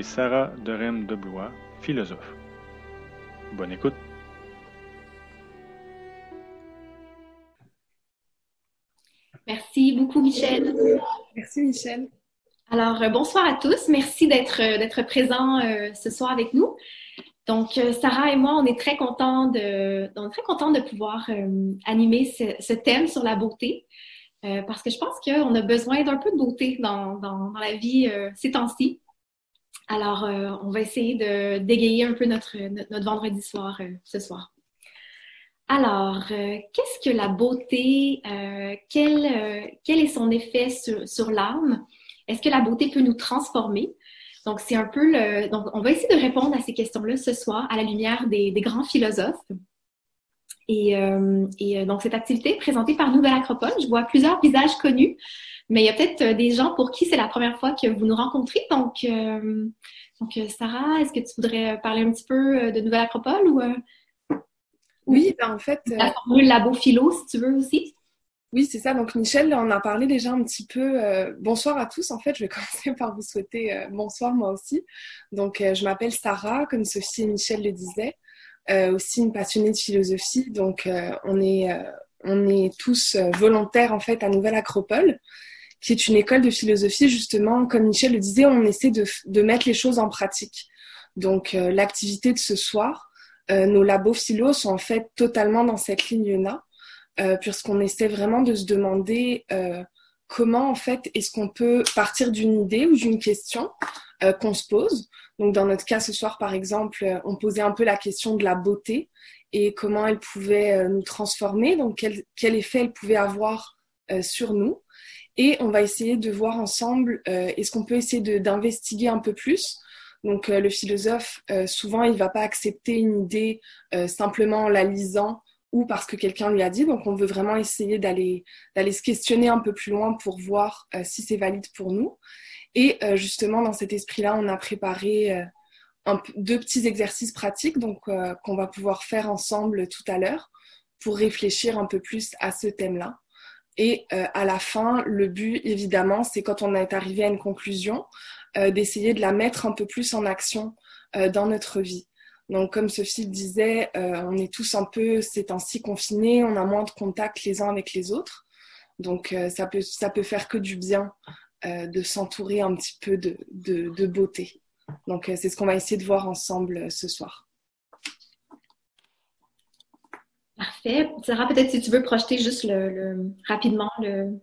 et Sarah Derem de Blois, philosophe. Bonne écoute. Merci beaucoup, Michel. Merci, Michel. Alors, euh, bonsoir à tous. Merci d'être euh, d'être présents euh, ce soir avec nous. Donc, Sarah et moi, on est très contents de, on est très contents de pouvoir animer ce, thème sur la beauté, parce que je pense qu'on a besoin d'un peu de beauté dans, dans, la vie ces temps-ci. Alors, on va essayer de d'égayer un peu notre, vendredi soir ce soir. Alors, qu'est-ce que la beauté? quel, est son effet sur, l'âme? Est-ce que la beauté peut nous transformer? Donc, c'est un peu le. Donc, on va essayer de répondre à ces questions-là ce soir à la lumière des, grands philosophes. Et, euh, euh, donc, cette activité présentée par Nouvelle Acropole. Je vois plusieurs visages connus, mais il y a peut-être euh, des gens pour qui c'est la première fois que vous nous rencontrez. Donc, donc Sarah, est-ce que tu voudrais parler un petit peu de Nouvelle Acropole ou. oui, ben en fait. La formule Labo Philo, si tu veux aussi? Oui, c'est ça. Donc Michel on a parlé déjà un petit peu. Euh, bonsoir à tous. En fait, je vais commencer par vous souhaiter euh, bonsoir moi aussi. Donc euh, je m'appelle Sarah, comme Sophie et Michel le disaient, aussi une passionnée de philosophie. Donc on est on est tous volontaires en fait à Nouvelle Acropole, qui est une école de philosophie justement. Comme Michel le disait, on essaie de, de mettre les choses en pratique. Donc l'activité de ce soir, nos labos philo sont en fait totalement dans cette ligne-là. Euh, puisqu'on essaie vraiment de se demander euh, comment en fait est-ce qu'on peut partir d'une idée ou d'une question euh, qu'on se pose. Donc dans notre cas ce soir par exemple, on posait un peu la question de la beauté et comment elle pouvait nous transformer, donc quel, quel, effet elle pouvait avoir sur nous. Et on va essayer de voir ensemble, est-ce qu'on peut essayer d'investiguer un peu plus donc le philosophe, souvent, il ne va pas accepter une idée simplement en la lisant ou parce que quelqu'un lui a dit. Donc on veut vraiment essayer d'aller se questionner un peu plus loin pour voir euh, si c'est valide pour nous. Et euh, justement dans cet esprit-là, on a préparé euh, deux petits exercices pratiques donc qu'on va pouvoir faire ensemble tout à l'heure pour réfléchir un peu plus à ce thème-là. Et à la fin, le but, évidemment, c'est quand on est arrivé à une conclusion, d'essayer de la mettre un peu plus en action dans notre vie. Donc, comme Sophie le disait, euh, on est tous un peu ces temps-ci confinés, on a moins de contact les uns avec les autres. Donc, euh, ça, peut, ça peut faire que du bien euh, de s'entourer un petit peu de, de, beauté. Donc, c'est ce qu'on va essayer de voir ensemble ce soir. Parfait. Sarah, peut-être si tu veux projeter juste le, rapidement le,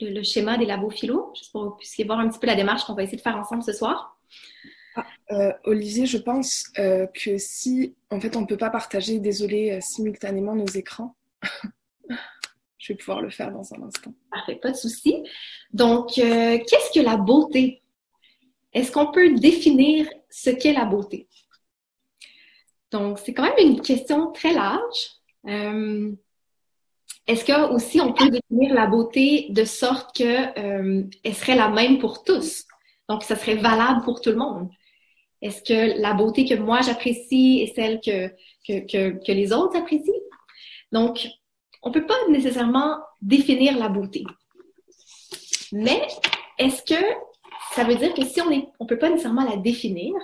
le, schéma des labos philo, juste pour que vous puissiez voir un petit peu la démarche qu'on va essayer de faire ensemble ce soir. Ah, euh, Olivier, je pense euh, que si, en fait, on ne peut pas partager, désolé, euh, simultanément nos écrans, je vais pouvoir le faire dans un instant. Parfait, pas de souci. Donc, qu'est-ce que la beauté? Est-ce qu'on peut définir ce qu'est la beauté? Donc, c'est quand même une question très large. Est-ce que aussi on peut définir la beauté de sorte que elle serait la même pour tous? Donc, ça serait valable pour tout le monde. Est-ce que la beauté que moi j'apprécie est celle que, les autres apprécient? Donc, on ne peut pas nécessairement définir la beauté. Mais est-ce que ça veut dire que si on ne on peut pas nécessairement la définir,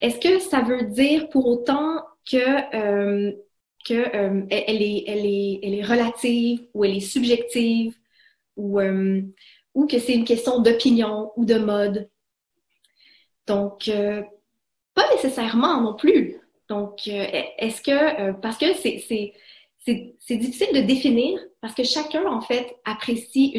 est-ce que ça veut dire pour autant que, euh, euh, elle, est, relative ou elle est subjective ou, euh, ou que c'est une question d'opinion ou de mode? Donc, pas nécessairement non plus. Donc, euh, est-ce que, euh, parce que c'est difficile de définir, parce que chacun, en fait, apprécie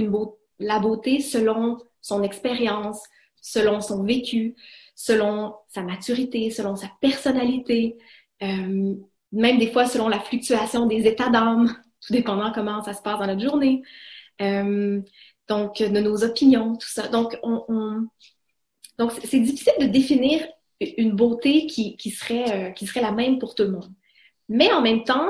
la beauté selon son expérience, selon son vécu, selon sa maturité, selon sa personnalité, euh, même des fois selon la fluctuation des états d'âme, tout dépendant comment ça se passe dans notre journée. donc, de nos opinions, tout ça. Donc, on donc c'est difficile de définir une beauté qui, qui, serait, euh, qui serait la même pour tout le monde. Mais en même temps,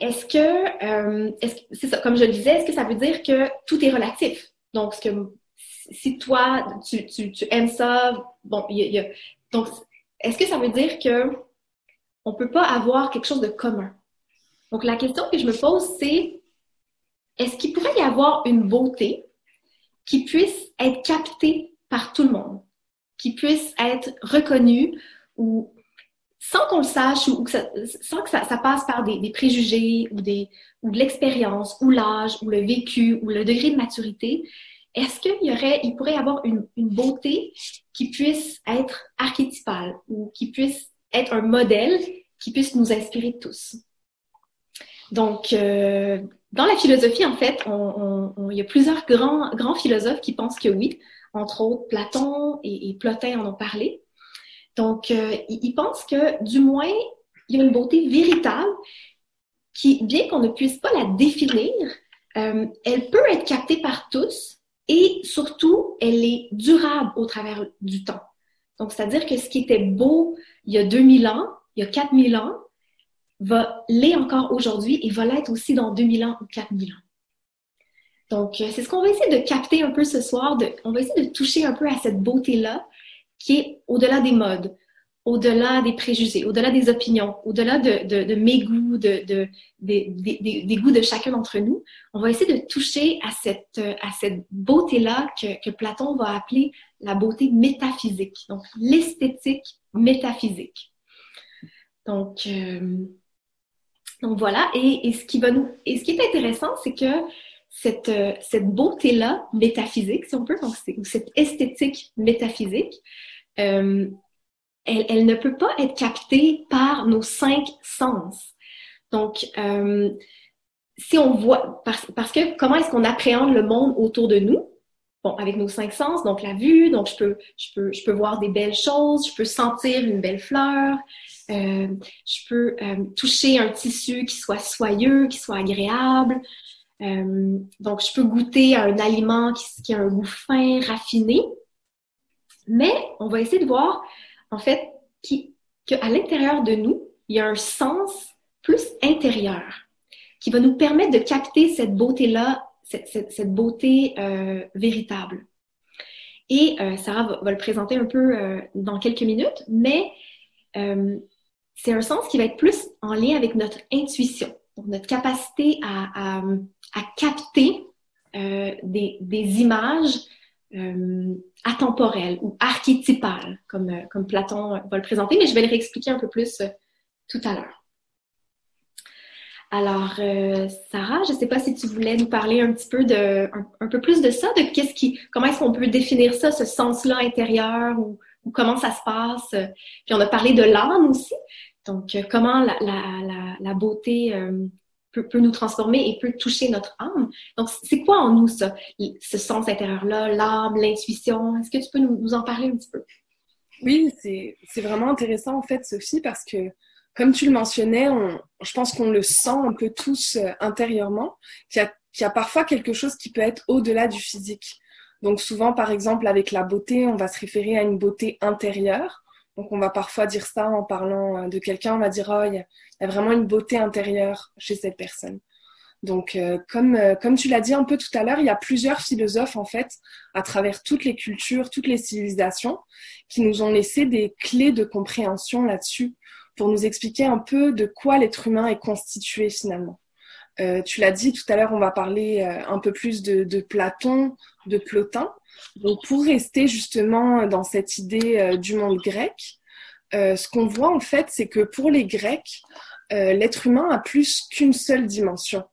est-ce que, euh, c'est ça, comme je le disais, est-ce que ça veut dire que tout est relatif? Donc, ce que, si toi, tu, tu, tu aimes ça, bon, il y, a, donc, est-ce que ça veut dire que on peut pas avoir quelque chose de commun? Donc, la question que je me pose, c'est est-ce qu'il pourrait y avoir une beauté qui puisse être captée par tout le monde? qui puisse être reconnu ou sans qu'on le sache ou, sans que ça, passe par des, préjugés ou, des, ou de l'expérience ou l'âge ou le vécu ou le degré de maturité, est-ce qu'il y aurait, il pourrait y avoir une, une, beauté qui puisse être archétypale ou qui puisse être un modèle qui puisse nous inspirer tous? Donc, euh, dans la philosophie, en fait, il y a plusieurs grands, grands philosophes qui pensent que oui, entre autres Platon et, Plotin en ont parlé. Donc, euh, ils pensent que du moins, il y a une beauté véritable qui, bien qu'on ne puisse pas la définir, euh, elle peut être captée par tous et surtout, elle est durable au travers du temps. Donc, c'est-à-dire que ce qui était beau il y a 2000 ans, il y a 4000 ans, va l'être encore aujourd'hui et va l'être aussi dans 2000 ans ou 4000 ans. Donc, euh, c'est ce qu'on va essayer de capter un peu ce soir. On va essayer de toucher un peu à cette beauté-là qui est au-delà des modes, au-delà des préjugés, au-delà des opinions, au-delà de, mes goûts, de, des, goûts de chacun d'entre nous. On va essayer de toucher à cette beauté-là que, Platon va appeler la beauté métaphysique, donc l'esthétique métaphysique. Donc, euh, donc voilà, et, ce qui va nous, et ce qui est intéressant, c'est que cette, euh, cette beauté-là métaphysique, si on peut, donc ou cette esthétique métaphysique, euh, elle, elle, ne peut pas être captée par nos cinq sens. Donc, euh, si on voit, parce, parce que comment est-ce qu'on appréhende le monde autour de nous? Bon, avec nos cinq sens, donc la vue, donc je peux, je peux, je peux voir des belles choses, je peux sentir une belle fleur, euh, je peux euh, toucher un tissu qui soit soyeux, qui soit agréable. Euh, donc, je peux goûter un aliment qui, a un goût fin, raffiné. Mais on va essayer de voir, en fait, qu'à l'intérieur de nous, il y a un sens plus intérieur qui va nous permettre de capter cette beauté-là, cette, beauté véritable. Et Sarah va, le présenter un peu dans quelques minutes, mais c'est un sens qui va être plus en lien avec notre intuition, notre capacité à, capter euh, des, images euh, atemporelles ou archétypales, euh, comme Platon va le présenter, mais je vais le réexpliquer un peu plus tout à l'heure. Alors, Sarah, je ne sais pas si tu voulais nous parler un petit peu de, un, peu plus de ça, de qu'est-ce qui, comment est-ce qu'on peut définir ça, ce sens-là intérieur ou, ou comment ça se passe? Puis on a parlé de l'âme aussi. Donc, euh, comment la, la, la, beauté euh, peut, peut, nous transformer et peut toucher notre âme. Donc, c'est quoi en nous ça, ce sens intérieur-là, l'âme, l'intuition? Est-ce que tu peux nous, nous, en parler un petit peu? Oui, c'est vraiment intéressant en fait, Sophie, parce que comme tu le mentionnais, on, je pense qu'on le sent un peu tous euh, intérieurement, qu'il y, y, a parfois quelque chose qui peut être au-delà du physique. Donc souvent, par exemple, avec la beauté, on va se référer à une beauté intérieure. Donc on va parfois dire ça en parlant euh, de quelqu'un, on va dire, oh, il y, a vraiment une beauté intérieure chez cette personne. Donc, euh, comme, euh, comme tu l'as dit un peu tout à l'heure, il y a plusieurs philosophes, en fait, à travers toutes les cultures, toutes les civilisations, qui nous ont laissé des clés de compréhension là-dessus pour nous expliquer un peu de quoi l'être humain est constitué finalement. Euh, tu l'as dit tout à l'heure, on va parler un peu plus de, de Platon, de Plotin, donc pour rester justement dans cette idée euh, du monde grec, euh, ce qu'on voit en fait, c'est que pour les Grecs, euh, l'être humain a plus qu'une seule dimension.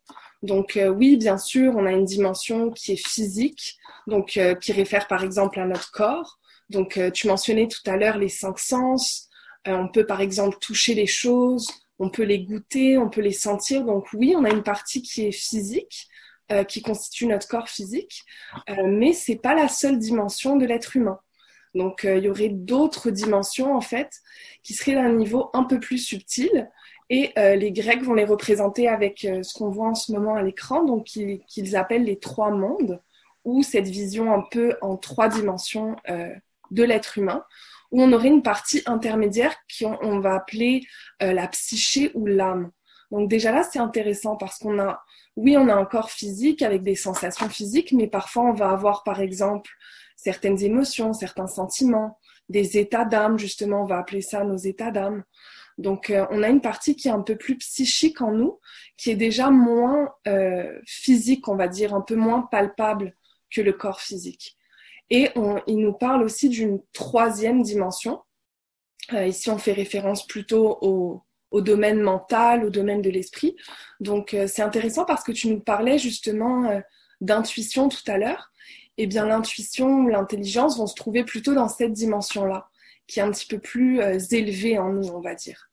Donc oui, bien sûr, on a une dimension qui est physique, donc qui réfère par exemple à notre corps. Donc tu mentionnais tout à l'heure les cinq sens. On peut par exemple toucher les choses, on peut les goûter, on peut les sentir. Donc oui, on a une partie qui est physique, euh, qui constitue notre corps physique, euh, mais c'est pas la seule dimension de l'être humain. Donc euh, il y aurait d'autres dimensions en fait qui seraient d'un niveau un peu plus subtil et les Grecs vont les représenter avec ce qu'on voit en ce moment à l'écran, donc qu'ils appellent les trois mondes ou cette vision un peu en trois dimensions de l'être humain où on aurait une partie intermédiaire qu'on va appeler la psyché ou l'âme. Donc déjà là, c'est intéressant parce qu'on a oui, on a un corps physique avec des sensations physiques, mais parfois on va avoir par exemple certaines émotions, certains sentiments, des états d'âme, justement, on va appeler ça nos états d'âme. Donc euh, on a une partie qui est un peu plus psychique en nous, qui est déjà moins euh, physique, on va dire, un peu moins palpable que le corps physique. Et il nous parle aussi d'une troisième dimension. Euh, ici, on fait référence plutôt au, domaine mental, au domaine de l'esprit. Donc, euh, c'est intéressant parce que tu nous parlais justement euh, d'intuition tout à l'heure. Eh bien, l'intuition, l'intelligence vont se trouver plutôt dans cette dimension-là, qui est un petit peu plus élevée en nous, on va dire.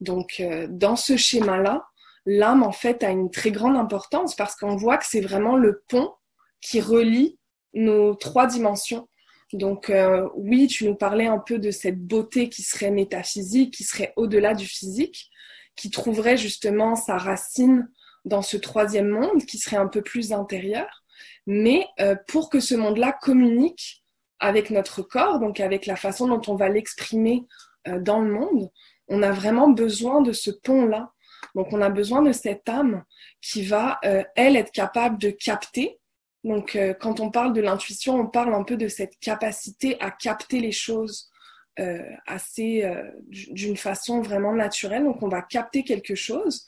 Donc, dans ce schéma-là, l'âme, en fait, a une très grande importance parce qu'on voit que c'est vraiment le pont qui relie nos trois dimensions. Donc euh, oui, tu nous parlais un peu de cette beauté qui serait métaphysique, qui serait au-delà du physique, qui trouverait justement sa racine dans ce troisième monde, qui serait un peu plus intérieur. Mais euh, pour que ce monde-là communique avec notre corps, donc avec la façon dont on va l'exprimer euh, dans le monde, on a vraiment besoin de ce pont-là. Donc on a besoin de cette âme qui va, elle, être capable de capter donc, euh, quand on parle de l'intuition, on parle un peu de cette capacité à capter les choses euh, assez euh, d'une façon vraiment naturelle. Donc, on va capter quelque chose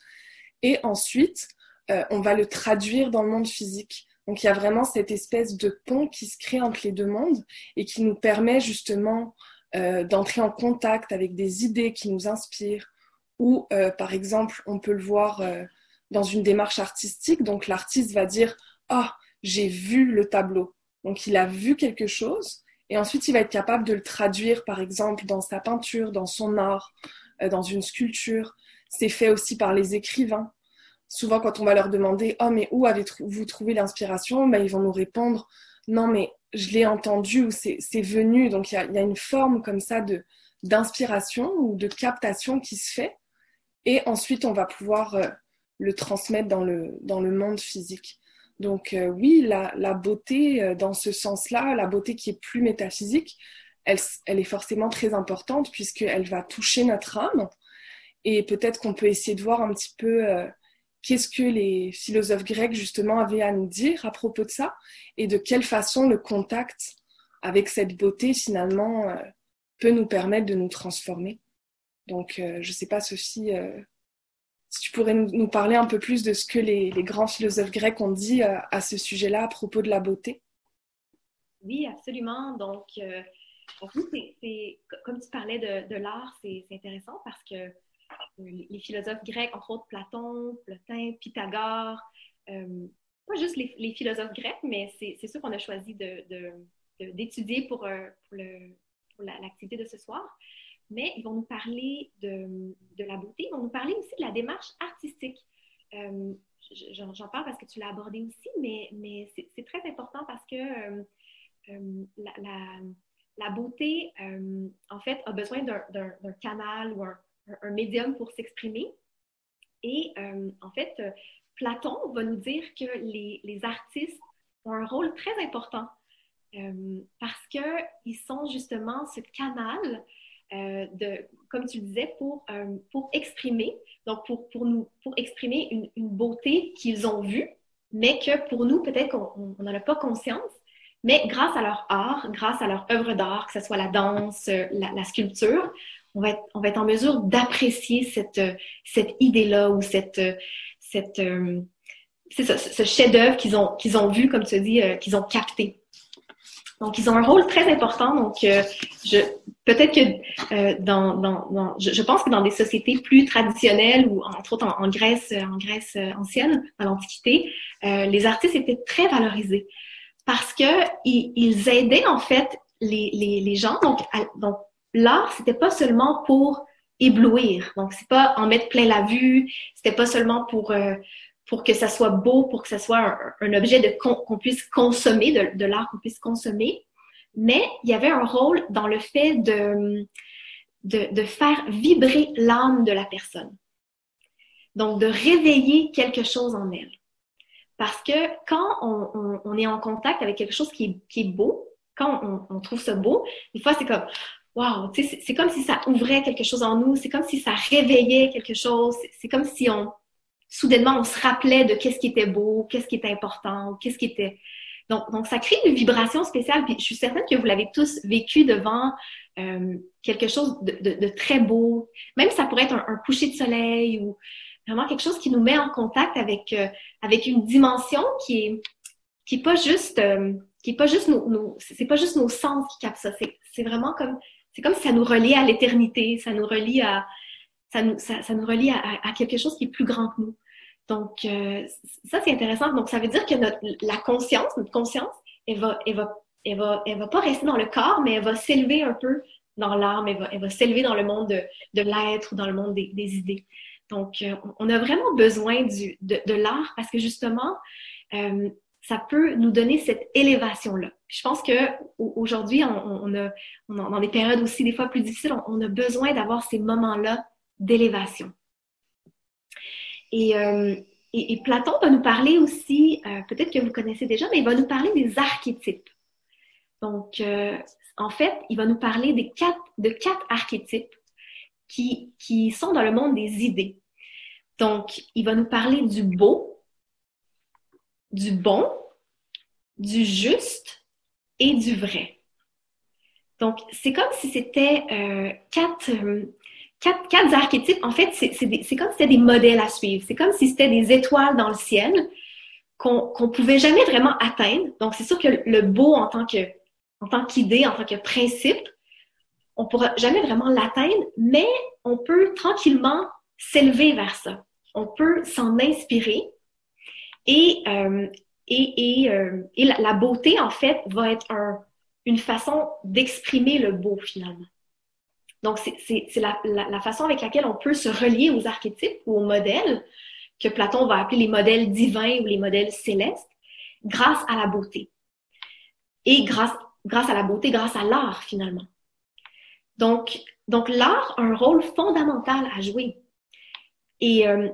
et ensuite, on va le traduire dans le monde physique. Donc, il y a vraiment cette espèce de pont qui se crée entre les deux mondes et qui nous permet justement d'entrer en contact avec des idées qui nous inspirent. Ou, par exemple, on peut le voir dans une démarche artistique. Donc, l'artiste va dire Ah, j'ai vu le tableau. Donc il a vu quelque chose et ensuite il va être capable de le traduire par exemple dans sa peinture, dans son art, euh, dans une sculpture. C'est fait aussi par les écrivains. Souvent quand on va leur demander "Oh mais où avez-vous trouvé l'inspiration? Ben, Ils vont nous répondre "Non mais je l'ai entendu ou c'est venu." Donc il y a, une forme comme ça de d'inspiration ou de captation qui se fait et ensuite on va pouvoir euh, le transmettre dans le, dans le monde physique. Donc euh, oui, la, beauté euh, dans ce sens-là, la beauté qui est plus métaphysique, elle, est forcément très importante puisqu'elle va toucher notre âme. Et peut-être qu'on peut essayer de voir un petit peu euh, qu'est-ce que les philosophes grecs justement avaient à nous dire à propos de ça et de quelle façon le contact avec cette beauté finalement peut nous permettre de nous transformer. Donc je ne sais pas Sophie si tu pourrais nous parler un peu plus de ce que les, grands philosophes grecs ont dit euh, à ce sujet-là à propos de la beauté? Oui, absolument. Donc, euh, c'est, comme tu parlais de, l'art, c'est, intéressant parce que euh, les philosophes grecs, entre autres Platon, Plotin, Pythagore, pas juste les, philosophes grecs, mais c'est, ceux qu'on a choisi d'étudier pour, l'activité de ce soir mais ils vont nous parler de, la beauté, ils vont nous parler aussi de la démarche artistique. Euh, j'en parle parce que tu l'as abordé aussi, mais, mais c'est très important parce que euh, euh, la, beauté, en fait, a besoin d'un canal ou un, médium pour s'exprimer. Et en fait, Platon va nous dire que les, les artistes ont un rôle très important parce qu'ils sont justement ce canal euh, comme tu disais, pour, euh, pour exprimer, donc pour, pour, nous, pour exprimer une, une beauté qu'ils ont vue, mais que pour nous, peut-être qu'on n'en a pas conscience, mais grâce à leur art, grâce à leur œuvre d'art, que ce soit la danse, la, sculpture, on va, être, on va être en mesure d'apprécier cette, cette idée-là ou cette, cette, euh, ce chef-d'œuvre qu'ils ont, qu'ils ont vu, comme tu dis, qu'ils ont capté. Donc, ils ont un rôle très important. Donc, euh, je, peut-être que euh, dans, dans, je, pense que dans des sociétés plus traditionnelles ou entre autres en, Grèce, en Grèce ancienne, dans l'Antiquité, euh, les artistes étaient très valorisés parce que ils, aidaient en fait les, les, les gens. Donc, donc l'art, c'était pas seulement pour éblouir. Donc, c'est pas en mettre plein la vue. C'était pas seulement pour pour que ça soit beau, pour que ça soit un, objet de qu'on puisse consommer, de, l'art qu'on puisse consommer. Mais il y avait un rôle dans le fait de, de, faire vibrer l'âme de la personne. Donc, de réveiller quelque chose en elle. Parce que quand on, est en contact avec quelque chose qui est, beau, quand on, trouve ça beau, des fois, c'est comme, wow, c'est comme si ça ouvrait quelque chose en nous, c'est comme si ça réveillait quelque chose, c'est comme si on, soudainement, on se rappelait de qu'est-ce qui était beau, qu'est-ce qui était important, qu'est-ce qui était... Donc, donc, ça crée une vibration spéciale. Puis je suis certaine que vous l'avez tous vécu devant euh, quelque chose de, très beau. Même ça pourrait être un, coucher de soleil ou vraiment quelque chose qui nous met en contact avec, euh, avec une dimension qui est, qui est pas juste, euh, qui est pas juste nos, c'est pas juste nos sens qui captent ça. C'est vraiment comme, c'est comme si ça nous relie à l'éternité, ça nous relie à, ça nous, ça, nous relie à, quelque chose qui est plus grand que nous. Donc, euh, ça, c'est intéressant. Donc, ça veut dire que notre, la conscience, notre conscience, elle va, elle va, elle va, elle va pas rester dans le corps, mais elle va s'élever un peu dans l'âme, elle va, elle va s'élever dans le monde de, de l'être ou dans le monde des, des idées. Donc, euh, on a vraiment besoin du, de, de l'art parce que justement, euh, ça peut nous donner cette élévation-là. Je pense que aujourd'hui, on, on, a, on dans des périodes aussi des fois plus difficiles, on, a besoin d'avoir ces moments-là d'élévation. Et, euh, et, Platon va nous parler aussi, euh, peut-être que vous connaissez déjà, mais il va nous parler des archétypes. Donc, euh, en fait, il va nous parler de quatre archétypes qui, qui sont dans le monde des idées. Donc, il va nous parler du beau, du bon, du juste et du vrai. Donc, c'est comme si c'était quatre, quatre, archétypes. En fait, c'est comme si c'était des modèles à suivre. C'est comme si c'était des étoiles dans le ciel qu'on ne pouvait jamais vraiment atteindre. Donc, c'est sûr que le beau en tant qu'idée, en tant que principe, on pourra jamais vraiment l'atteindre, mais on peut tranquillement s'élever vers ça. On peut s'en inspirer et, euh, euh, la, beauté, en fait, va être un, une façon d'exprimer le beau, finalement. Donc, c'est la, façon avec laquelle on peut se relier aux archétypes ou aux modèles, que Platon va appeler les modèles divins ou les modèles célestes, grâce à la beauté. Et grâce, à la beauté, grâce à l'art, finalement. Donc, donc l'art a un rôle fondamental à jouer. Et, euh,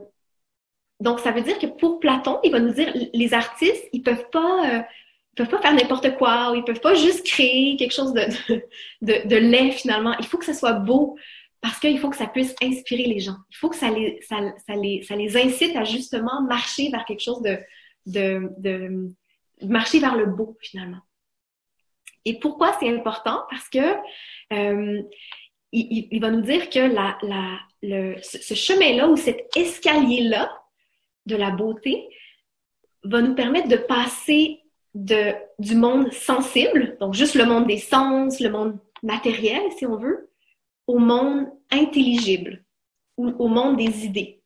donc, ça veut dire que pour Platon, il va nous dire, les artistes, ils peuvent pas, euh, peuvent pas faire n'importe quoi, ou ils peuvent pas juste créer quelque chose de, de, laid finalement. Il faut que ça soit beau parce qu'il faut que ça puisse inspirer les gens. Il faut que ça les, ça, ça les, ça les incite à justement marcher vers quelque chose de, de, de marcher vers le beau finalement. Et pourquoi c'est important? Parce que euh, il, il, va nous dire que la, la, le, ce chemin-là ou cet escalier-là de la beauté va nous permettre de passer de, du monde sensible, donc juste le monde des sens, le monde matériel, si on veut, au monde intelligible, ou au monde des idées,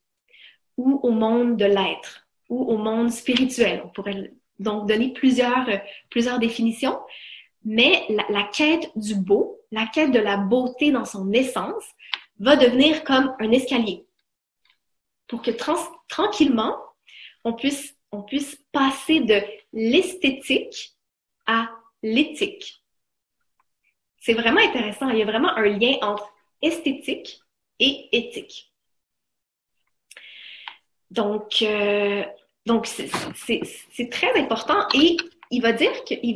ou au monde de l'être, ou au monde spirituel. On pourrait donc donner plusieurs, plusieurs définitions, mais la, la quête du beau, la quête de la beauté dans son essence, va devenir comme un escalier pour que tranquillement, on puisse, puisse passer de l'esthétique à l'éthique. C'est vraiment intéressant. Il y a vraiment un lien entre esthétique et éthique. Donc, euh, donc c'est très important et il va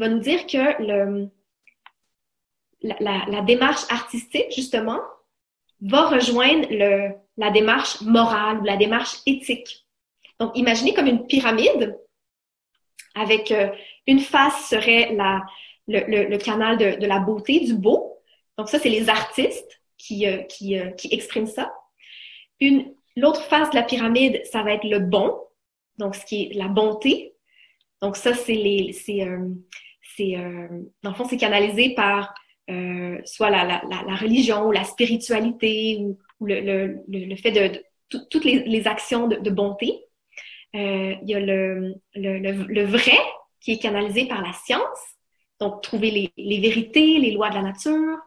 nous dire que la, démarche artistique, justement, va rejoindre la démarche morale ou la démarche éthique. Donc, imaginez comme une pyramide avec euh, une face serait la, le, le, canal de, de, la beauté, du beau. Donc, ça, c'est les artistes qui, euh, qui, euh, qui expriment ça. Une, l'autre face de la pyramide, ça va être le bon, donc ce qui est la bonté. Donc, ça, c'est les, c'est, c'est, dans le fond, c'est canalisé par soit la, la, la, religion ou la spiritualité ou, le, le, le, fait de, toutes les, les actions de, de bonté. Euh, il y a le, le, le, vrai qui est canalisé par la science, donc trouver les, les vérités, les lois de la nature.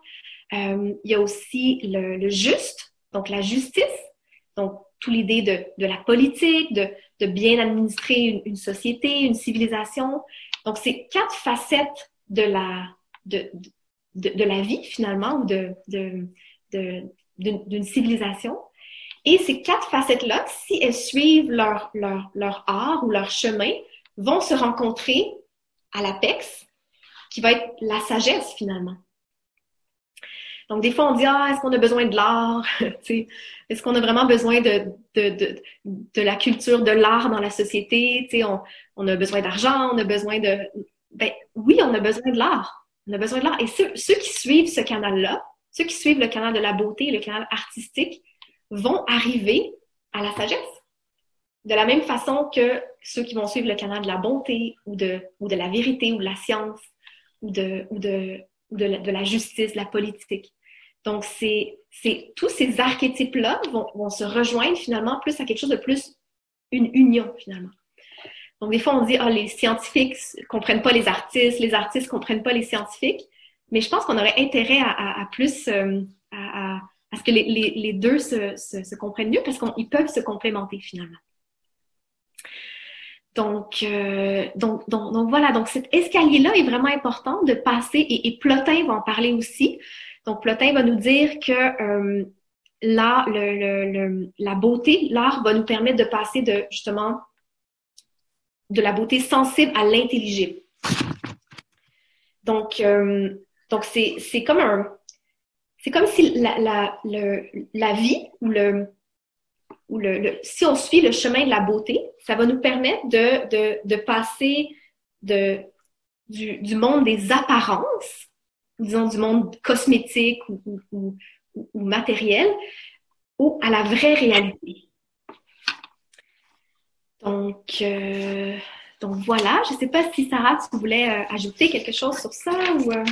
Euh, il y a aussi le, le, juste, donc la justice, donc toute l'idée de, de la politique, de, de bien administrer une, une, société, une civilisation. Donc c'est quatre facettes de la de, de, de la vie finalement ou de, d'une civilisation. Et ces quatre facettes-là, si elles suivent leur, leur, leur art ou leur chemin, vont se rencontrer à l'apex, qui va être la sagesse finalement. Donc, des fois, on dit, ah, est-ce qu'on a besoin de l'art? est-ce qu'on a vraiment besoin de, de, de, de la culture, de l'art dans la société? On, on a besoin d'argent, on a besoin de... Ben oui, on a besoin de l'art. On a besoin de l'art. Et ceux, ceux qui suivent ce canal-là, ceux qui suivent le canal de la beauté, le canal artistique, vont arriver à la sagesse. de la même façon que ceux qui vont suivre le canal de la bonté ou de, ou de la vérité ou de la science ou de, ou de, la, de la justice, de la politique. Donc, c'est, c'est, tous ces archétypes-là vont, vont se rejoindre finalement plus à quelque chose de plus une union finalement. Donc, des fois, on dit, ah, les scientifiques comprennent pas les artistes, les artistes comprennent pas les scientifiques. Mais je pense qu'on aurait intérêt à, plus, euh, à, ce que les, deux se, comprennent mieux parce qu'ils peuvent se complémenter finalement. Donc, euh, donc, donc, donc, voilà, donc cet escalier-là est vraiment important de passer, et, Plotin va en parler aussi. Donc, Plotin va nous dire que euh, le, la beauté, l'art va nous permettre de passer de justement de la beauté sensible à l'intelligible. Donc, euh, donc c'est comme un, c'est comme si la, la, la vie ou le, ou le, si on suit le chemin de la beauté, ça va nous permettre de, de, de passer de, du, du, monde des apparences, disons du monde cosmétique ou, ou, matériel, à la vraie réalité. Donc, euh, donc voilà, je ne sais pas si Sarah, tu voulais euh, ajouter quelque chose sur ça ou... Euh...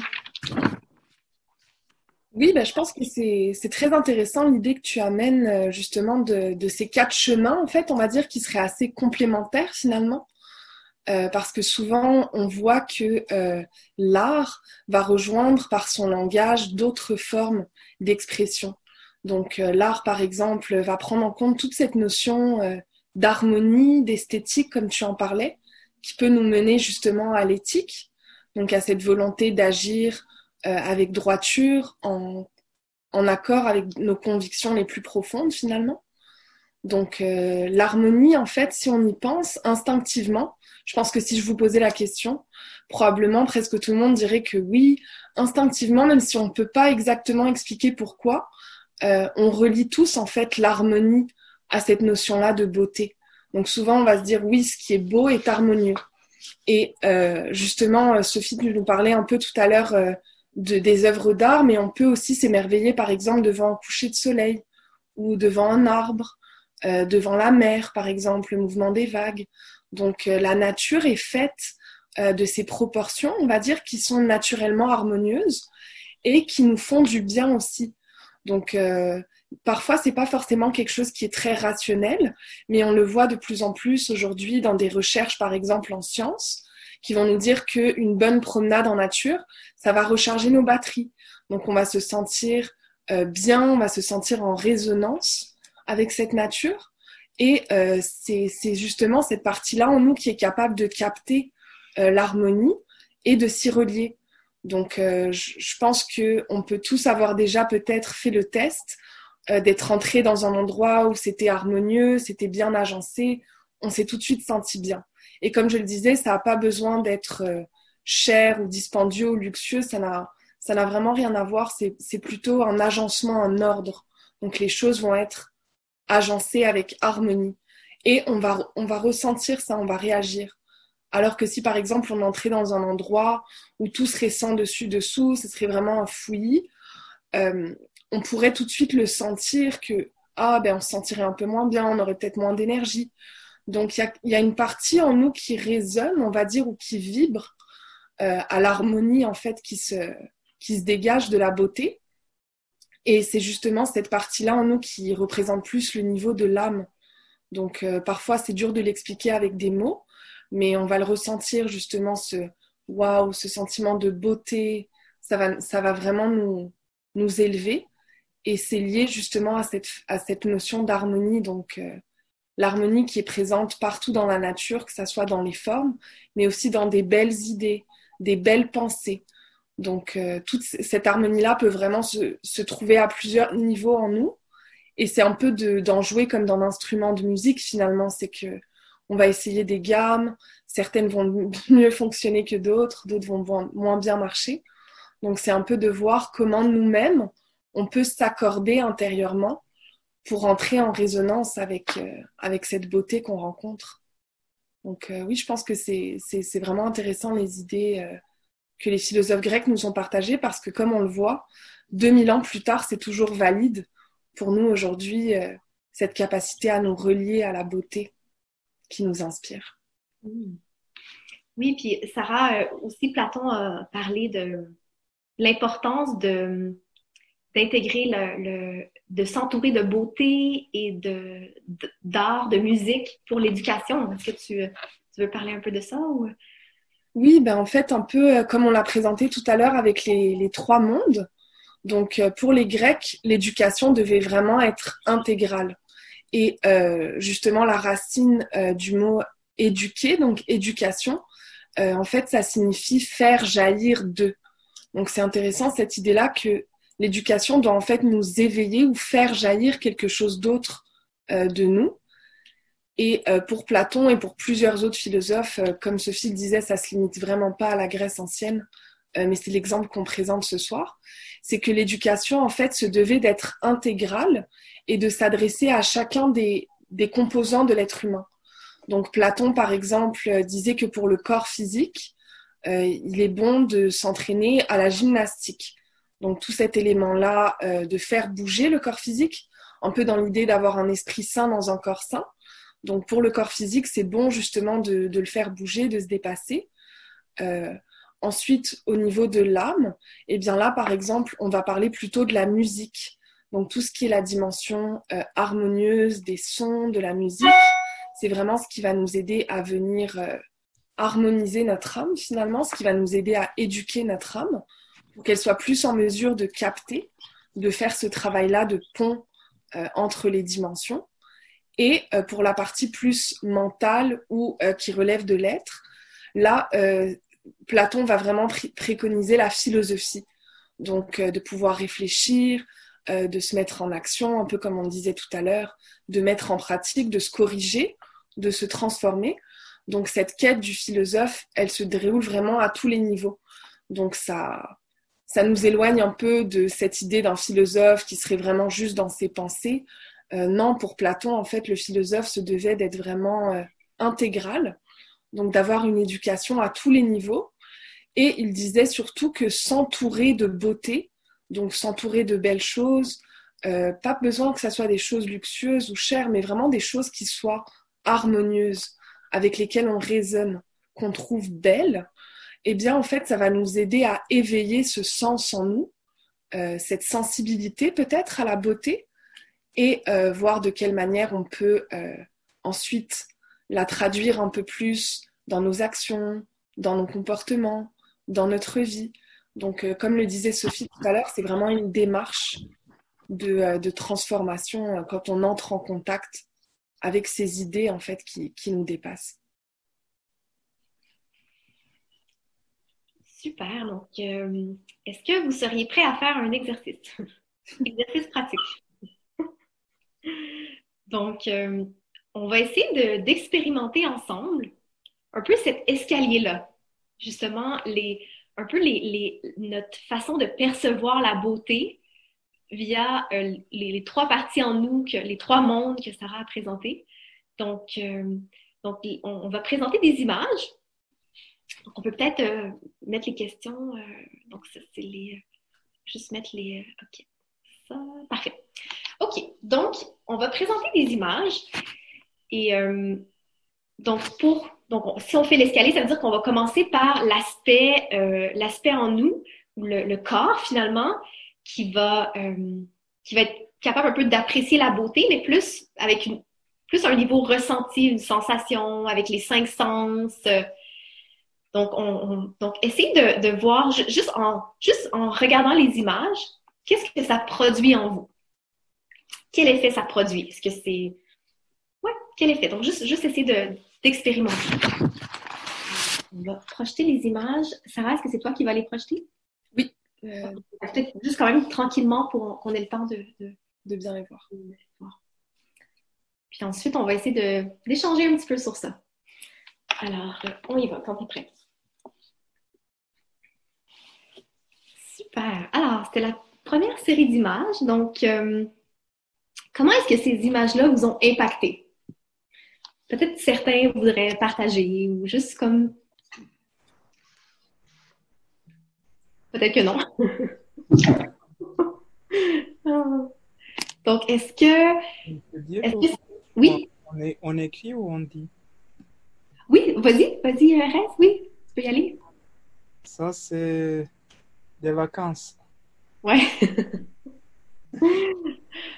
Oui, ben, je pense que c'est très intéressant l'idée que tu amènes euh, justement de, de, ces quatre chemins, en fait, on va dire, qui seraient assez complémentaires finalement. Euh, parce que souvent, on voit que euh, l'art va rejoindre par son langage d'autres formes d'expression. Donc l'art, par exemple, va prendre en compte toute cette notion d'harmonie, d'esthétique, comme tu en parlais, qui peut nous mener justement à l'éthique, donc à cette volonté d'agir euh, avec droiture, en, en, accord avec nos convictions les plus profondes finalement. Donc euh, l'harmonie, en fait, si on y pense instinctivement, je pense que si je vous posais la question, probablement presque tout le monde dirait que oui, instinctivement, même si on ne peut pas exactement expliquer pourquoi, euh, on relie tous en fait l'harmonie à cette notion-là de beauté. Donc souvent, on va se dire oui, ce qui est beau est harmonieux. Et euh, justement, euh, Sophie nous parlait un peu tout à l'heure euh, de, des œuvres d'art, mais on peut aussi s'émerveiller, par exemple, devant un coucher de soleil ou devant un arbre, euh, devant la mer, par exemple, le mouvement des vagues. Donc euh, la nature est faite euh, de ces proportions, on va dire, qui sont naturellement harmonieuses et qui nous font du bien aussi. Donc parfois c'est pas forcément quelque chose qui est très rationnel, mais on le voit de plus en plus aujourd'hui dans des recherches, par exemple en sciences, qui vont nous dire qu'une bonne promenade en nature, ça va recharger nos batteries. Donc on va se sentir euh, bien, on va se sentir en résonance avec cette nature. Et euh, c'est justement cette partie-là en nous qui est capable de capter euh, l'harmonie et de s'y relier. Donc euh, je, pense qu'on peut tous avoir déjà peut-être fait le test euh, d'être entré dans un endroit où c'était harmonieux, c'était bien agencé, on s'est tout de suite senti bien. Et comme je le disais, ça n'a pas besoin d'être euh, cher ou dispendieux ou luxueux, ça n'a vraiment rien à voir, c'est plutôt un agencement, un ordre. Donc les choses vont être agencées avec harmonie. Et on va, on va ressentir ça, on va réagir. Alors que si par exemple on entrait dans un endroit où tout serait sans dessus dessous, ce serait vraiment un fouillis, euh, on pourrait tout de suite le sentir que ah ben on se sentirait un peu moins bien, on aurait peut-être moins d'énergie. Donc il y, a, une partie en nous qui résonne, on va dire, ou qui vibre euh, à l'harmonie en fait qui se, qui se dégage de la beauté. Et c'est justement cette partie-là en nous qui représente plus le niveau de l'âme. Donc euh, parfois c'est dur de l'expliquer avec des mots, mais on va le ressentir justement ce waouh, ce sentiment de beauté. Ça va, ça va vraiment nous, nous élever. Et c'est lié justement à cette, à cette notion d'harmonie. Donc, euh, l'harmonie qui est présente partout dans la nature, que ce soit dans les formes, mais aussi dans des belles idées, des belles pensées. Donc, euh, toute cette harmonie-là peut vraiment se, se, trouver à plusieurs niveaux en nous. Et c'est un peu d'en jouer comme dans l'instrument de musique, finalement. C'est que on va essayer des gammes. Certaines vont mieux fonctionner que d'autres, d'autres vont moins bien marcher. Donc, c'est un peu de voir comment nous-mêmes, on peut s'accorder intérieurement pour entrer en résonance avec, euh, avec cette beauté qu'on rencontre. Donc euh, oui, je pense que c'est vraiment intéressant les idées euh, que les philosophes grecs nous ont partagées parce que comme on le voit, 2000 ans plus tard, c'est toujours valide pour nous aujourd'hui, cette capacité à nous relier à la beauté qui nous inspirent. Hmm. Oui, puis Sarah, aussi Platon a parlé de l'importance d'intégrer le, de s'entourer de beauté et de d'art, de, musique pour l'éducation. Est-ce que tu, veux parler un peu de ça ou... Oui, ben en fait, un peu comme on l'a présenté tout à l'heure avec les, trois mondes. Donc, pour les Grecs, l'éducation devait vraiment être intégrale. Et euh, justement, la racine euh, du mot éduquer, donc éducation, euh, en fait, ça signifie faire jaillir de. Donc, c'est intéressant cette idée-là que l'éducation doit en fait nous éveiller ou faire jaillir quelque chose d'autre de nous. Et pour Platon et pour plusieurs autres philosophes, comme Sophie disait, ça se limite vraiment pas à la Grèce ancienne, mais c'est l'exemple qu'on présente ce soir. C'est que l'éducation, en fait, se devait d'être intégrale et de s'adresser à chacun des, composants de l'être humain. Donc Platon, par exemple, disait que pour le corps physique, euh, il est bon de s'entraîner à la gymnastique. Donc tout cet élément-là euh, de faire bouger le corps physique, un peu dans l'idée d'avoir un esprit sain dans un corps sain. Donc pour le corps physique, c'est bon justement de, le faire bouger, de se dépasser. Euh, ensuite, au niveau de l'âme, eh bien là, par exemple, on va parler plutôt de la musique. Donc tout ce qui est la dimension euh, harmonieuse des sons, de la musique, c'est vraiment ce qui va nous aider à venir harmoniser notre âme finalement, ce qui va nous aider à éduquer notre âme pour qu'elle soit plus en mesure de capter, de faire ce travail-là de pont euh, entre les dimensions. Et pour la partie plus mentale ou qui relève de l'être, là, Platon va vraiment préconiser la philosophie. Donc de pouvoir réfléchir, euh, de se mettre en action, un peu comme on disait tout à l'heure, de mettre en pratique, de se corriger, de se transformer. Donc cette quête du philosophe, elle se déroule vraiment à tous les niveaux. Donc ça, ça nous éloigne un peu de cette idée d'un philosophe qui serait vraiment juste dans ses pensées. Euh, non, pour Platon, en fait, le philosophe se devait d'être vraiment euh, intégral, donc d'avoir une éducation à tous les niveaux. Et il disait surtout que s'entourer de beauté, donc s'entourer de belles choses, euh, pas besoin que ça soit des choses luxueuses ou chères, mais vraiment des choses qui soient harmonieuses, avec lesquelles on raisonne, qu'on trouve belles, eh bien en fait ça va nous aider à éveiller ce sens en nous, euh, cette sensibilité peut-être à la beauté, et euh, voir de quelle manière on peut ensuite la traduire un peu plus dans nos actions, dans nos comportements, dans notre vie. Donc, euh, comme le disait Sophie tout à l'heure, c'est vraiment une démarche de, euh, transformation euh, quand on entre en contact avec ces idées en fait qui, nous dépassent. Super. Donc, est-ce que vous seriez prêt à faire un exercice? exercice pratique. Donc, on va essayer d'expérimenter ensemble un peu cet escalier-là. Justement, les, un peu notre façon de percevoir la beauté via euh, les, trois parties en nous, les trois mondes que Sarah a présentés. Euh, donc on, va présenter des images. On peut peut-être euh, mettre les questions. donc, c'est les. Juste mettre les. OK. Ça. Parfait. OK. Donc, on va présenter des images. Et donc, pour donc, si on fait l'escalier, ça veut dire qu'on va commencer par l'aspect, euh, l'aspect en nous, le, corps finalement, qui va, euh, qui va être capable un peu d'apprécier la beauté, mais plus avec une, plus un niveau ressenti, une sensation, avec les cinq sens. Donc, on, donc, essayez de, de voir juste en, juste en regardant les images, qu'est-ce que ça produit en vous? Quel effet ça produit? Est-ce que c'est, ouais, quel effet? Donc, juste, juste essayer de, d'expérimenter. On va projeter les images. Sarah, est-ce que c'est toi qui vas les projeter? Oui. Euh, peut-être juste quand même tranquillement pour qu'on ait le temps de, de, bien les voir. Puis ensuite, on va essayer d'échanger un petit peu sur ça. Alors, on y va quand tu es prêt. Super. Alors, c'était la première série d'images. Donc, euh, comment est-ce que ces images-là vous ont impacté? peut-être certains voudraient partager ou juste comme. Peut-être que non. Donc, est-ce que. Est que... Oui? On, est... on, écrit ou on dit? Vas-y, vas-y, reste, oui, tu peux y aller. Ça, c'est des vacances. Ouais.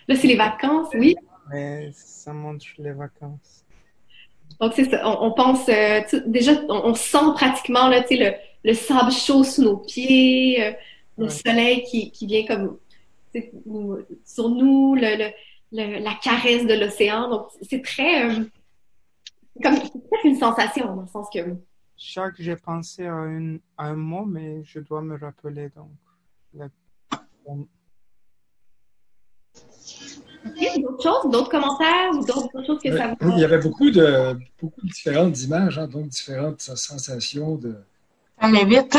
Là, c'est les vacances, oui. Mais ça montre les vacances. Donc, c'est ça. On, pense, euh, déjà, on, sent pratiquement là, le, le sable chaud sous nos pieds, euh, le soleil qui, qui vient comme sur nous, le, le, la caresse de l'océan. Donc, c'est très. Euh, comme une sensation, dans le sens que. Chaque j'ai pensé à, une, à un mot, mais je dois me rappeler donc. d'autres choses, d'autres commentaires ou d'autres choses que ça vous... Il y avait beaucoup de, beaucoup de différentes images, hein, donc différentes sensations de... Ça vite.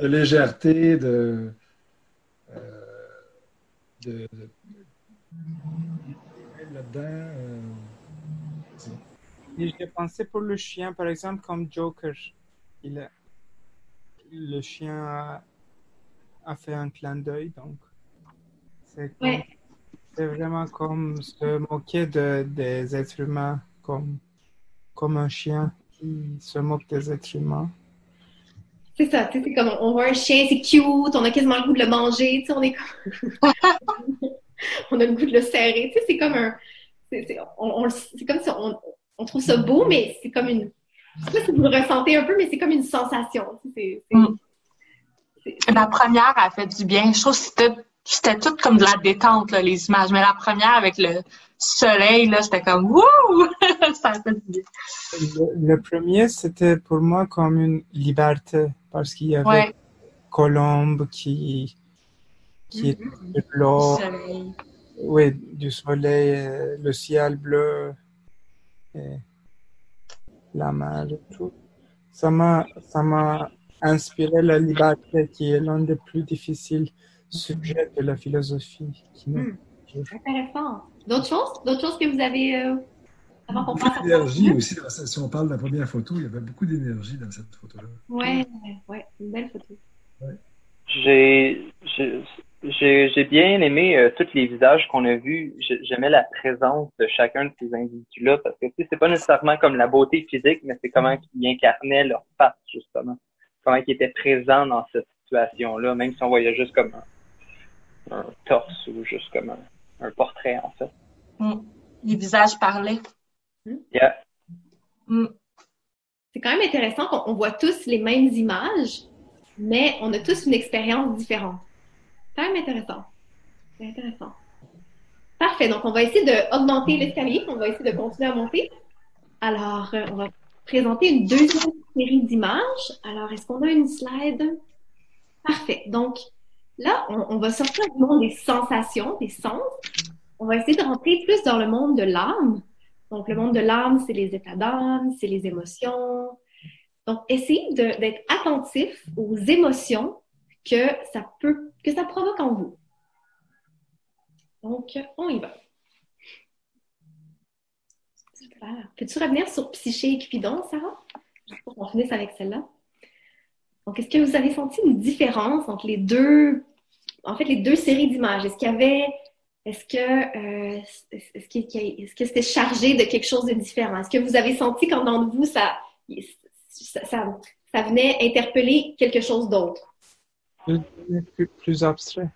de légèreté, de... Euh, de, là-dedans... Euh, j'ai pensé pour le chien, par exemple, comme Joker. Il le chien a, fait un clin d'œil, donc c'est vraiment comme se moquer de, des êtres humains, comme, comme un chien qui se moque des êtres humains. C'est ça, c'est comme on voit un chien, c'est cute, on a quasiment le goût de le manger, on est comme... on a le goût de le serrer, c'est comme un... C'est comme si on, on trouve ça beau, mais c'est comme une. Je sais pas si vous le ressentez un peu, mais c'est comme une sensation. Mm. La première a fait du bien. Je trouve que c'était tout comme de la détente, les images. Mais la première avec le soleil, là, c'était comme wouh! ça a fait du bien. Le, premier, c'était pour moi comme une liberté parce qu'il y avait Colombe qui, qui mm-hmm. était bleu. Du soleil. Oui, du soleil, euh, le ciel bleu la mer et tout. Ça m'a, ça m'a inspiré la liberté qui est l'un des plus difficiles sujets de la philosophie. Qui hmm. Intéressant. D'autres choses? D'autres choses que vous avez euh, avant qu'on passe aussi. si on parle de la première photo, il y avait beaucoup d'énergie dans cette photo-là. Ouais, ouais, une belle photo. Ouais. J'ai, j'ai bien aimé euh, tous les visages qu'on a vus. J'aimais la présence de chacun de ces individus-là parce que c'est pas nécessairement comme la beauté physique, mais c'est comment ils incarnaient leur face, justement. Comment ils étaient présents dans cette situation-là, même si on voyait juste comme un, torse ou juste comme un, portrait, en fait. Mm. Les visages parlaient. Hmm? Yeah. Mm. C'est quand même intéressant qu'on voit tous les mêmes images, mais on a tous une expérience différente quand même intéressant. C'est intéressant. Parfait. Donc, on va essayer d'augmenter l'escalier. On va essayer de continuer à monter. Alors, euh, on va présenter une deuxième série d'images. Alors, est-ce qu'on a une slide? Parfait. Donc, là, on, va sortir du monde des sensations, des sens. On va essayer de rentrer plus dans le monde de l'âme. Donc, le monde de l'âme, c'est les états d'âme, c'est les émotions. Donc, essayez d'être attentif aux émotions que ça peut, que ça provoque en vous. Donc, on y va. Super. Peux-tu revenir sur Psyché et Cupidon, Sarah? Juste pour qu'on finisse avec celle-là. Donc, est-ce que vous avez senti une différence entre les deux, en fait, les deux séries d'images? Est-ce qu'il y avait, est-ce que, euh, est-ce que c'était chargé de quelque chose de différent? Est-ce que vous avez senti qu'en dans vous, ça, ça, ça venait interpeller quelque chose d'autre? Plus, abstrait.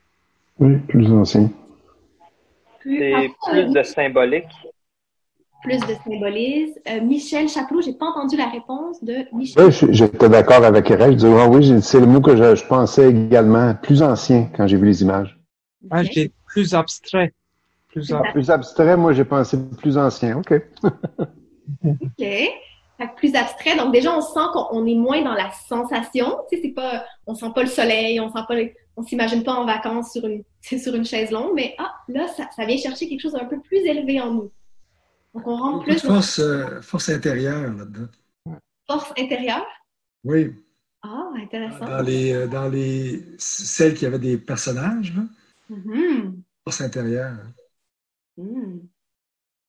Oui, plus ancien. C'est plus de symbolique. Plus de symbolisme. Euh, Michel Chapelot, j'ai pas entendu la réponse de Michel. Oui, j'étais d'accord avec elle. Je disais, oui, c'est le mot que je, pensais également. Plus ancien quand j'ai vu les images. Ah, j'ai plus abstrait. Plus, plus abstrait, moi j'ai pensé plus ancien. OK. OK plus abstrait. Donc déjà, on sent qu'on est moins dans la sensation. Tu sais, c'est pas, on sent pas le soleil, on sent pas, on s'imagine pas en vacances sur une, sur une chaise longue, mais ah, là, ça, ça vient chercher quelque chose d'un peu plus élevé en nous. Donc on rentre plus. Force, euh, force intérieure là-dedans. Force intérieure? Oui. Ah, intéressant. Dans les, euh, dans les, celles qui avaient des personnages, là. Mm-hmm. Force intérieure. Mm.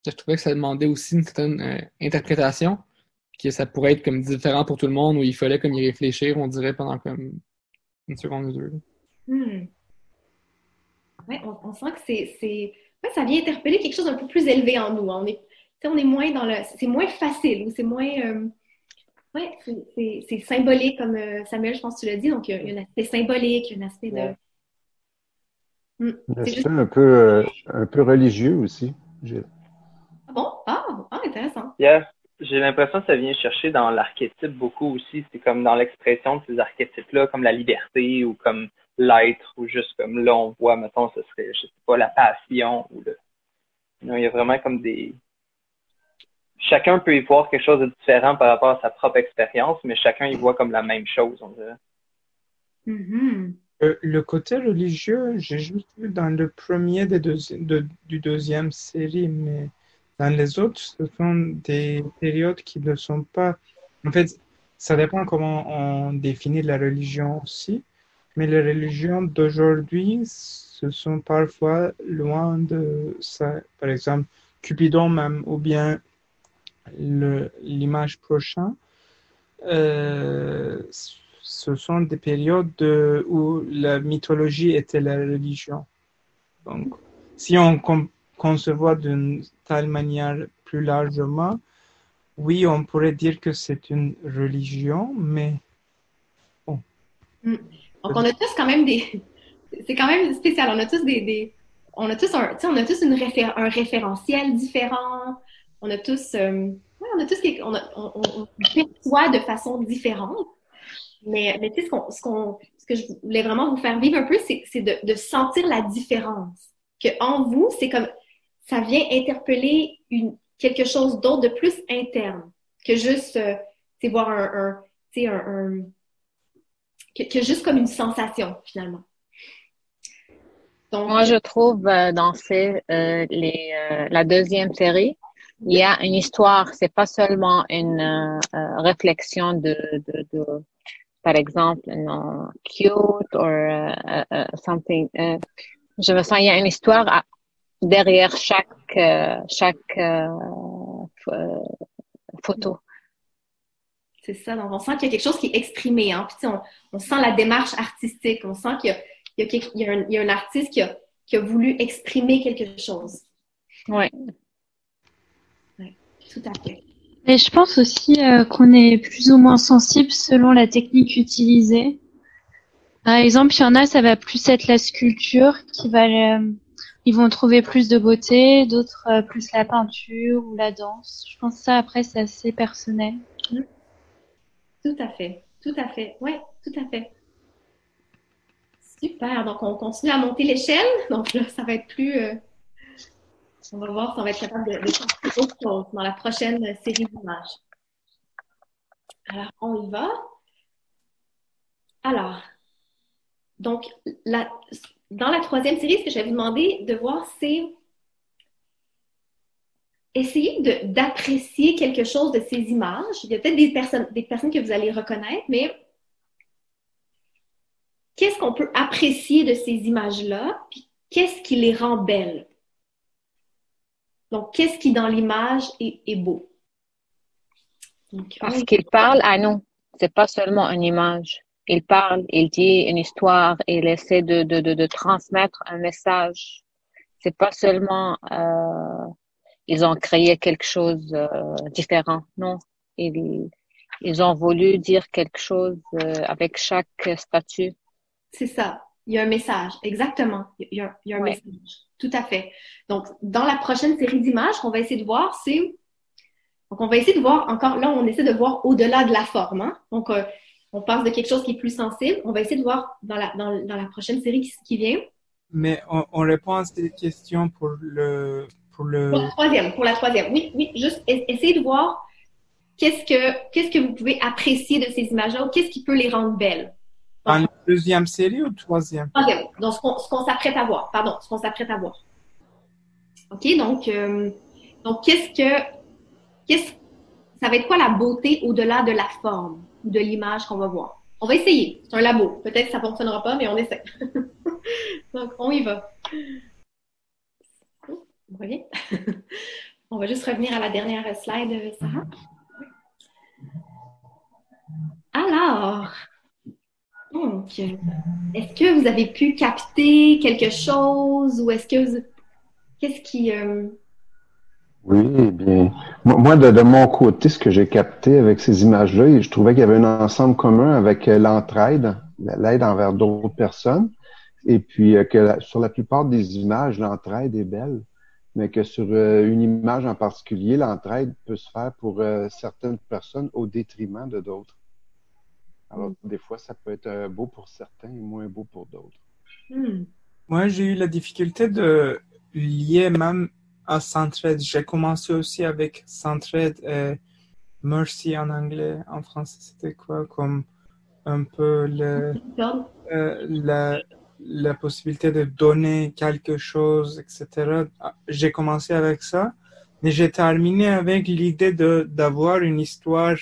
Je trouvais que ça demandait aussi une certaine euh, interprétation que ça pourrait être comme différent pour tout le monde, où il fallait comme y réfléchir, on dirait, pendant comme une seconde ou deux. Hmm. Oui, on, sent que c'est. Ouais, ça vient interpeller quelque chose d'un peu plus élevé en nous. Hein. On est, on est moins dans le. C'est moins facile ou c'est moins. Euh, Oui, c'est symbolique, comme euh, Samuel, je pense que tu l'as dit. Donc, il y a un aspect symbolique, un aspect de. Hmm, un aspect un, peu, euh, un peu religieux aussi. Ah bon? Ah, ah intéressant. Yeah. J'ai l'impression que ça vient chercher dans l'archétype beaucoup aussi. C'est comme dans l'expression de ces archétypes-là, comme la liberté ou comme l'être, ou juste comme là, on voit, mettons, ce serait, je sais pas, la passion ou le. Non, il y a vraiment comme des, chacun peut y voir quelque chose de différent par rapport à sa propre expérience, mais chacun y voit comme la même chose, on dirait. Mm-hmm. Euh, le côté religieux, j'ai juste vu dans le premier des deux, du deuxième série, mais dans les autres, ce sont des périodes qui ne sont pas. En fait, ça dépend comment on définit la religion aussi, mais les religions d'aujourd'hui, ce sont parfois loin de ça. Par exemple, Cupidon même, ou bien l'image prochaine, euh, ce sont des périodes où la mythologie était la religion. Donc, si on conçoit d'une telle manière plus largement, oui, on pourrait dire que c'est une religion, mais bon. Mm. Donc, on a tous quand même des. C'est quand même spécial. On a tous des. On a tous un, on a tous un référentiel différent on a tous, euh, on a tous, on, on, perçoit de façon différente. Mais, mais tu sais, ce, qu'on, ce, que je voulais vraiment vous faire vivre un peu, c'est, de, de, sentir la différence. Que en vous, c'est comme, ça vient interpeller une, quelque chose d'autre de plus interne que juste, euh, voir un, un, un, que, que, juste comme une sensation, finalement. Donc, Moi, je trouve euh, dans ces, les, la deuxième série, il y a une histoire, c'est pas seulement une euh, euh, réflexion de, par exemple, non, cute or uh, something. je me sens, il y a une histoire derrière chaque chaque photo. C'est ça. Donc, on sent qu'il y a quelque chose qui est exprimé. Hein. Puis, on, on, sent la démarche artistique. On sent qu'il y a, il y a, il y a, un, il y a un artiste qui a, qui a voulu exprimer quelque chose. Oui tout à fait. Et je pense aussi euh, qu'on est plus ou moins sensible selon la technique utilisée. Par exemple, il y en a, ça va plus être la sculpture qui va, euh, ils vont trouver plus de beauté, d'autres euh, plus la peinture ou la danse. Je pense que ça après c'est assez personnel. Tout à fait, tout à fait, ouais, tout à fait. Super. Donc on continue à monter l'échelle. Donc là, ça va être plus on va voir si on va être capable de, de autre chose dans la prochaine série d'images. Alors, on y va. Alors, donc, dans la troisième série, ce que je vais vous demander de voir, c'est essayer d'apprécier quelque chose de ces images. Il y a peut-être des personnes, des personnes que vous allez reconnaître, mais qu'est-ce qu'on peut apprécier de ces images-là? Puis qu'est-ce qui les rend belles? Donc, qu'est-ce qui dans l'image est, beau? Parce qu'il parle à nous. C'est pas seulement une image. Il parle, il dit une histoire, il essaie de, de, de, transmettre un message. C'est pas seulement euh, ils ont créé quelque chose euh, différent. Non, ils, ils ont voulu dire quelque chose euh, avec chaque statut. C'est ça. Il y a un message, exactement. Il y a, il y a un message. Tout à fait. Donc, dans la prochaine série d'images qu'on va essayer de voir, c'est. Donc, on va essayer de voir encore, là, on essaie de voir au-delà de la forme. Hein? Donc, euh, on passe de quelque chose qui est plus sensible. On va essayer de voir dans la, dans, dans la prochaine série qui, qui vient. Mais on, on, répond à ces questions pour le. Pour, le... pour la troisième, pour la troisième. Oui, oui, juste essayer de voir qu'est-ce que, qu'est-ce que vous pouvez apprécier de ces images-là ou qu'est-ce qui peut les rendre belles. Dans la deuxième série ou troisième? Troisième. Donc, ce qu'on s'apprête à voir. Pardon, ce qu'on s'apprête à voir. OK, donc, euh, donc qu'est-ce que. Qu'est-ce, ça va être quoi la beauté au-delà de la forme? De l'image qu'on va voir? On va essayer. C'est un labo. Peut-être que ça ne fonctionnera pas, mais on essaie. donc, on y va. Vous voyez? on va juste revenir à la dernière slide, Sarah. Alors, est-ce que vous avez pu capter quelque chose ou est-ce que vous... Qu'est-ce qui... Euh, Oui, bien. Moi, de, mon côté, ce que j'ai capté avec ces images-là, je trouvais qu'il y avait un ensemble commun avec euh, l'entraide, l'aide envers d'autres personnes, et puis euh, que sur la plupart des images, l'entraide est belle, mais que sur euh, une image en particulier, l'entraide peut se faire pour certaines personnes au détriment de d'autres. Alors, mm. des fois, ça peut être beau pour certains et moins beau pour d'autres. Mm. Moi, j'ai eu la difficulté de lier même à Centraide. J'ai commencé aussi avec Centraide et Mercy en anglais. En français, c'était quoi comme un peu le, euh, la, la possibilité de donner quelque chose, etc. J'ai commencé avec ça, mais j'ai terminé avec l'idée d'avoir une histoire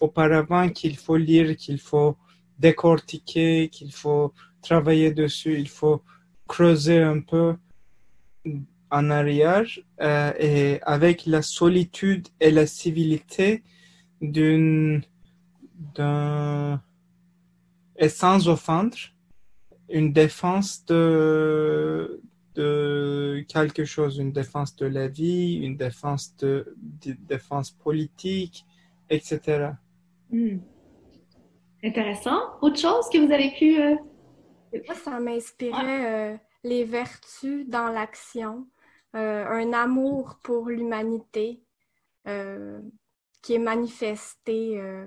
auparavant qu'il faut lire, qu'il faut décortiquer, qu'il faut travailler dessus, il faut creuser un peu en arrière euh, et avec la solitude et la civilité d'une et sans offendre une défense de de quelque chose, une défense de la vie, une défense de, défense politique, etc. Hmm. Intéressant. Autre chose que vous avez pu. Euh, Moi, ça m'inspirait euh, les vertus dans l'action. Euh, un amour pour l'humanité euh, qui est manifesté euh,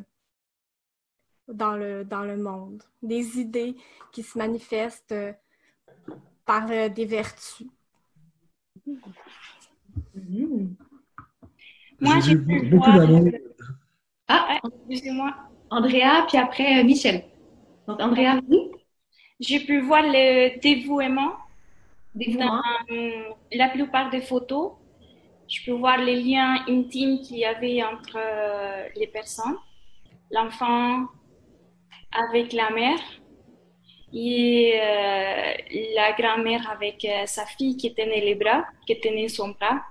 dans, le, dans le monde, des idées qui se manifestent par des vertus. Mmh. Moi, j'ai pu voir... Ah, excusez-moi. Andrea, puis après Michel. Donc, Andrea, oui. J'ai pu voir le dévouement dans la plupart des photos, je peux voir les liens intimes qu'il y avait entre euh, les personnes, l'enfant avec la mère et euh, la grand-mère avec euh, sa fille qui tenait les bras, qui tenait son bras.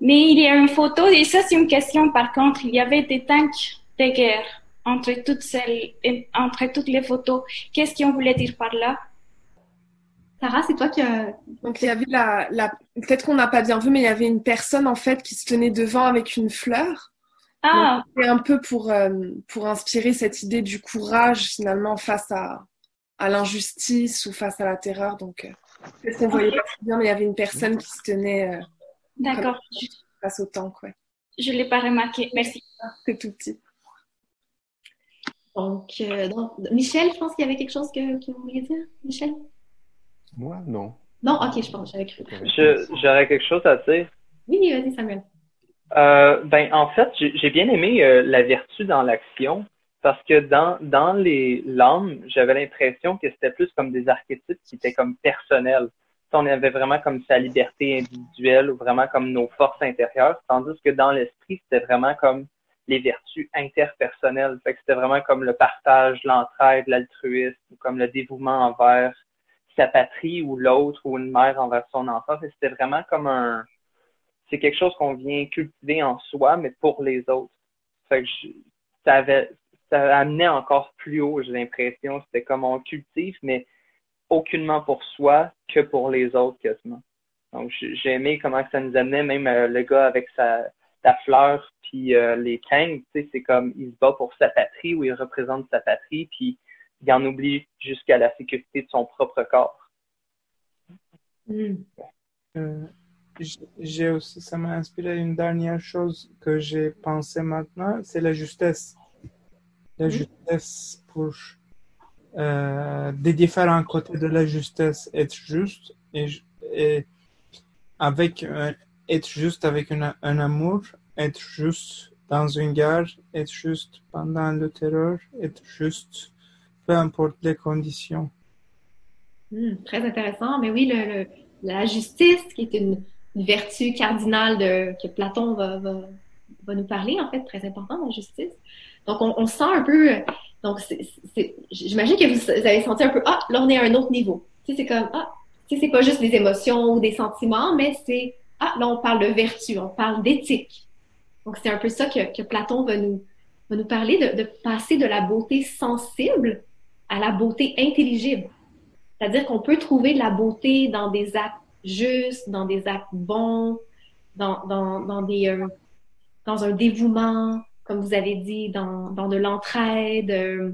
Mais il y a une photo, et ça c'est une question par contre, il y avait des tanks de guerre entre toutes, celles, entre toutes les photos. Qu'est-ce qu'on voulait dire par là? Sarah, c'est toi qui as... Donc il y avait la, la... peut-être qu'on n'a pas bien vu, mais il y avait une personne en fait qui se tenait devant avec une fleur. Ah. C'est un peu pour euh, pour inspirer cette idée du courage finalement face à à l'injustice ou face à la terreur. Donc euh, peut-être qu'on voyait pas très bien, mais il y avait une personne qui se tenait. Euh, D'accord. Face au tank, ouais. Je l'ai pas remarqué. Merci. C'est tout petit. Donc, euh, donc, Michel, je pense qu'il y avait quelque chose que, que vous vouliez dire, Michel? Moi, non. Non, ok, je pense, j'avais cru. J'aurais quelque chose à dire. Oui, vas-y, Samuel. Euh, ben, en fait, j'ai bien aimé euh, la vertu dans l'action parce que dans, dans les lames, j'avais l'impression que c'était plus comme des archétypes qui étaient comme personnels. On avait vraiment comme sa liberté individuelle ou vraiment comme nos forces intérieures, tandis que dans l'esprit, c'était vraiment comme les vertus interpersonnelles. Fait que c'était vraiment comme le partage, l'entraide, l'altruisme, comme le dévouement envers sa patrie ou l'autre ou une mère envers son enfant. C'était vraiment comme un, c'est quelque chose qu'on vient cultiver en soi, mais pour les autres. Fait que ça avait, ça amenait encore plus haut, j'ai l'impression. C'était comme on cultive, mais aucunement pour soi que pour les autres quasiment. Donc j'ai aimé comment ça nous amenait, même euh, le gars avec sa, fleur, puis euh, les Kang, tu sais, c'est comme il se bat pour sa patrie ou il représente sa patrie, puis il en oublie jusqu'à la sécurité de son propre corps. Hmm. Euh, j'ai aussi, ça m'a inspiré une dernière chose que j'ai pensé maintenant, c'est la justesse. La hmm. justesse pour euh, des différents côtés de la justesse, être juste et, et avec être juste avec un amour, être juste dans une gare, être juste pendant le terreur, être juste peu importe les conditions. Hmm, très intéressant. Mais oui, la justice, qui est une, vertu cardinale que Platon va, nous parler, en fait, très important, la justice. Donc, on, sent un peu. Donc, j'imagine que vous, avez senti un peu, ah, là, on est à un autre niveau. Tu sais, c'est comme, ah, tu sais, c'est pas juste des émotions ou des sentiments, mais c'est, ah, là, on parle de vertu, on parle d'éthique. Donc, c'est un peu ça que, Platon va nous, parler, de passer de la beauté sensible à la beauté intelligible. C'est-à-dire qu'on peut trouver de la beauté dans des actes justes, dans des actes bons, dans, dans, dans, des, euh, dans un dévouement, comme vous avez dit, dans, dans de l'entraide. Euh,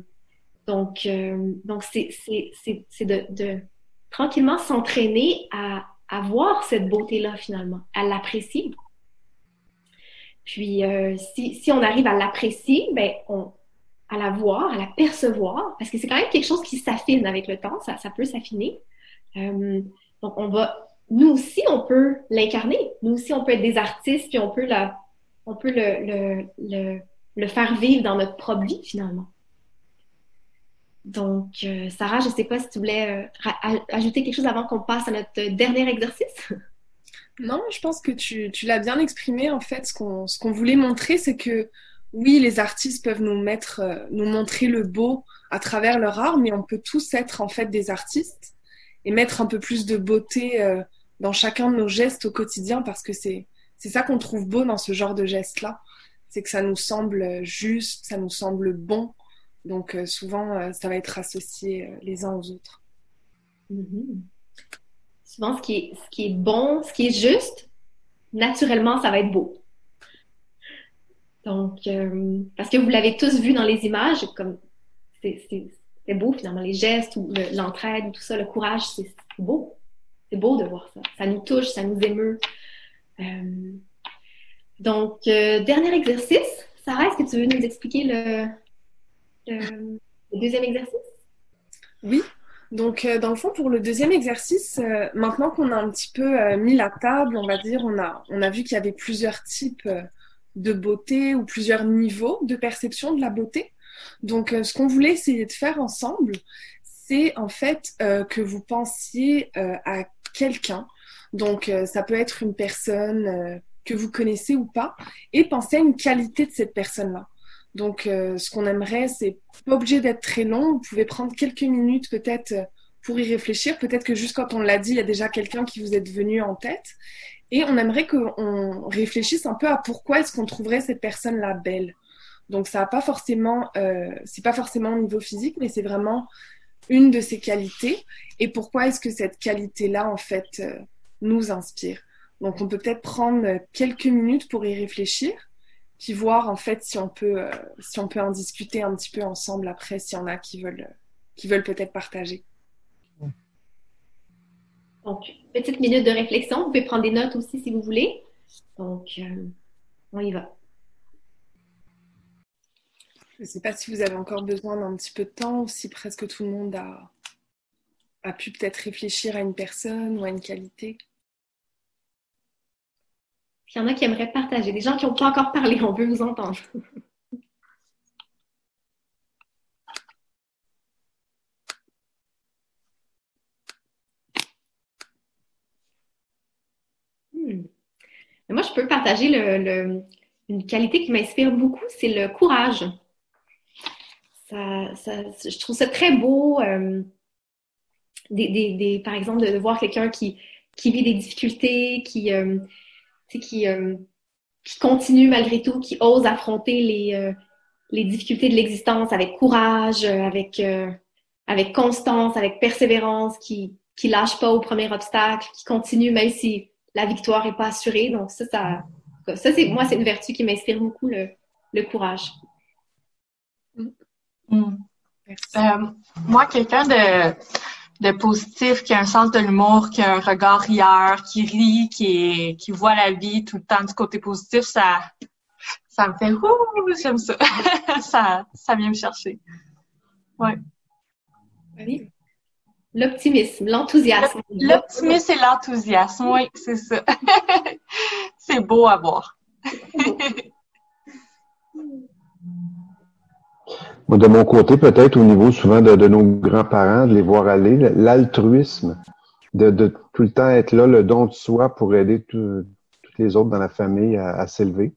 donc, euh, c'est de, de tranquillement s'entraîner à, à voir cette beauté-là finalement, à l'apprécier. Puis, si, si on arrive à l'apprécier, ben, on, à la voir, à la percevoir, parce que c'est quand même quelque chose qui s'affine avec le temps, ça, peut s'affiner. Euh, donc, on va, nous aussi, on peut l'incarner. Nous aussi, on peut être des artistes, puis on peut, on peut le, le, le, faire vivre dans notre propre vie, finalement. Donc, euh, Sarah, je ne sais pas si tu voulais euh, ajouter quelque chose avant qu'on passe à notre dernier exercice. Non, je pense que tu, tu l'as bien exprimé. En fait, ce qu'on voulait montrer, c'est que oui, les artistes peuvent nous mettre, euh, nous montrer le beau à travers leur art, mais on peut tous être en fait des artistes et mettre un peu plus de beauté euh, dans chacun de nos gestes au quotidien parce que c'est c'est ça qu'on trouve beau dans ce genre de gestes-là, c'est que ça nous semble juste, ça nous semble bon. Donc euh, souvent, ça va être associé les uns aux autres. Mm-hmm. Souvent, ce qui, est, ce qui est bon, ce qui est juste, naturellement, ça va être beau. Donc, euh, parce que vous l'avez tous vu dans les images, comme c'est beau finalement, les gestes ou l'entraide, tout ça, le courage, c'est beau. C'est beau de voir ça. Ça nous touche, ça nous émeut. Euh, donc, euh, dernier exercice. Sarah, est-ce que tu veux nous expliquer le, le, deuxième exercice? Oui. Donc, dans le fond, pour le deuxième exercice, maintenant qu'on a un petit peu mis la table, on va dire, on a, on a vu qu'il y avait plusieurs types de beauté ou plusieurs niveaux de perception de la beauté. Donc, euh, ce qu'on voulait essayer de faire ensemble, c'est en fait euh, que vous pensiez euh, à quelqu'un. Donc, ça peut être une personne que vous connaissez ou pas, et pensez à une qualité de cette personne-là. Donc, ce qu'on aimerait, c'est pas obligé d'être très long. Vous pouvez prendre quelques minutes peut-être pour y réfléchir. Peut-être que juste quand on l'a dit, il y a déjà quelqu'un qui vous est venu en tête. Et on aimerait qu'on réfléchisse un peu à pourquoi est-ce qu'on trouverait cette personne-là belle. Donc ça n'a pas forcément, euh, c'est pas forcément au niveau physique, mais c'est vraiment une de ses qualités. Et pourquoi est-ce que cette qualité-là, en fait, euh, nous inspire? Donc on peut peut-être prendre quelques minutes pour y réfléchir, puis voir en fait si on peut, euh, si on peut en discuter un petit peu ensemble après, s'il y en a qui veulent, qui veulent peut-être partager. Donc, petite minute de réflexion. Vous pouvez prendre des notes aussi si vous voulez. Donc, euh, on y va. Je ne sais pas si vous avez encore besoin d'un petit peu de temps ou si presque tout le monde a, a pu peut-être réfléchir à une personne ou à une qualité. Il y en a qui aimeraient partager. Des gens qui n'ont pas encore parlé, on veut vous entendre. Moi, je peux partager une qualité qui m'inspire beaucoup, c'est le courage. Je trouve ça très beau, euh, par exemple, de, voir quelqu'un qui, vit des difficultés, qui, euh, euh, qui continue malgré tout, qui ose affronter les, difficultés de l'existence avec courage, avec, avec constance, avec persévérance, qui qui lâche pas au premier obstacle, qui continue même si la victoire n'est pas assurée. Donc ça, ça, ça c'est moi, c'est une vertu qui m'inspire beaucoup, le, le courage. Mm. Euh, moi, quelqu'un de, de positif, qui a un sens de l'humour, qui a un regard rieur, qui rit, qui, qui voit la vie tout le temps du côté positif, ça, ça me fait ouh, j'aime ça. ça. Ça vient me chercher. Ouais. Oui. L'optimisme, l'enthousiasme. L'optimisme et l'enthousiasme, oui, c'est ça. c'est beau à voir. de mon côté, peut-être au niveau souvent de, nos grands-parents, de les voir aller, l'altruisme, de, tout le temps être là, le don de soi pour aider tous les autres dans la famille à, s'élever,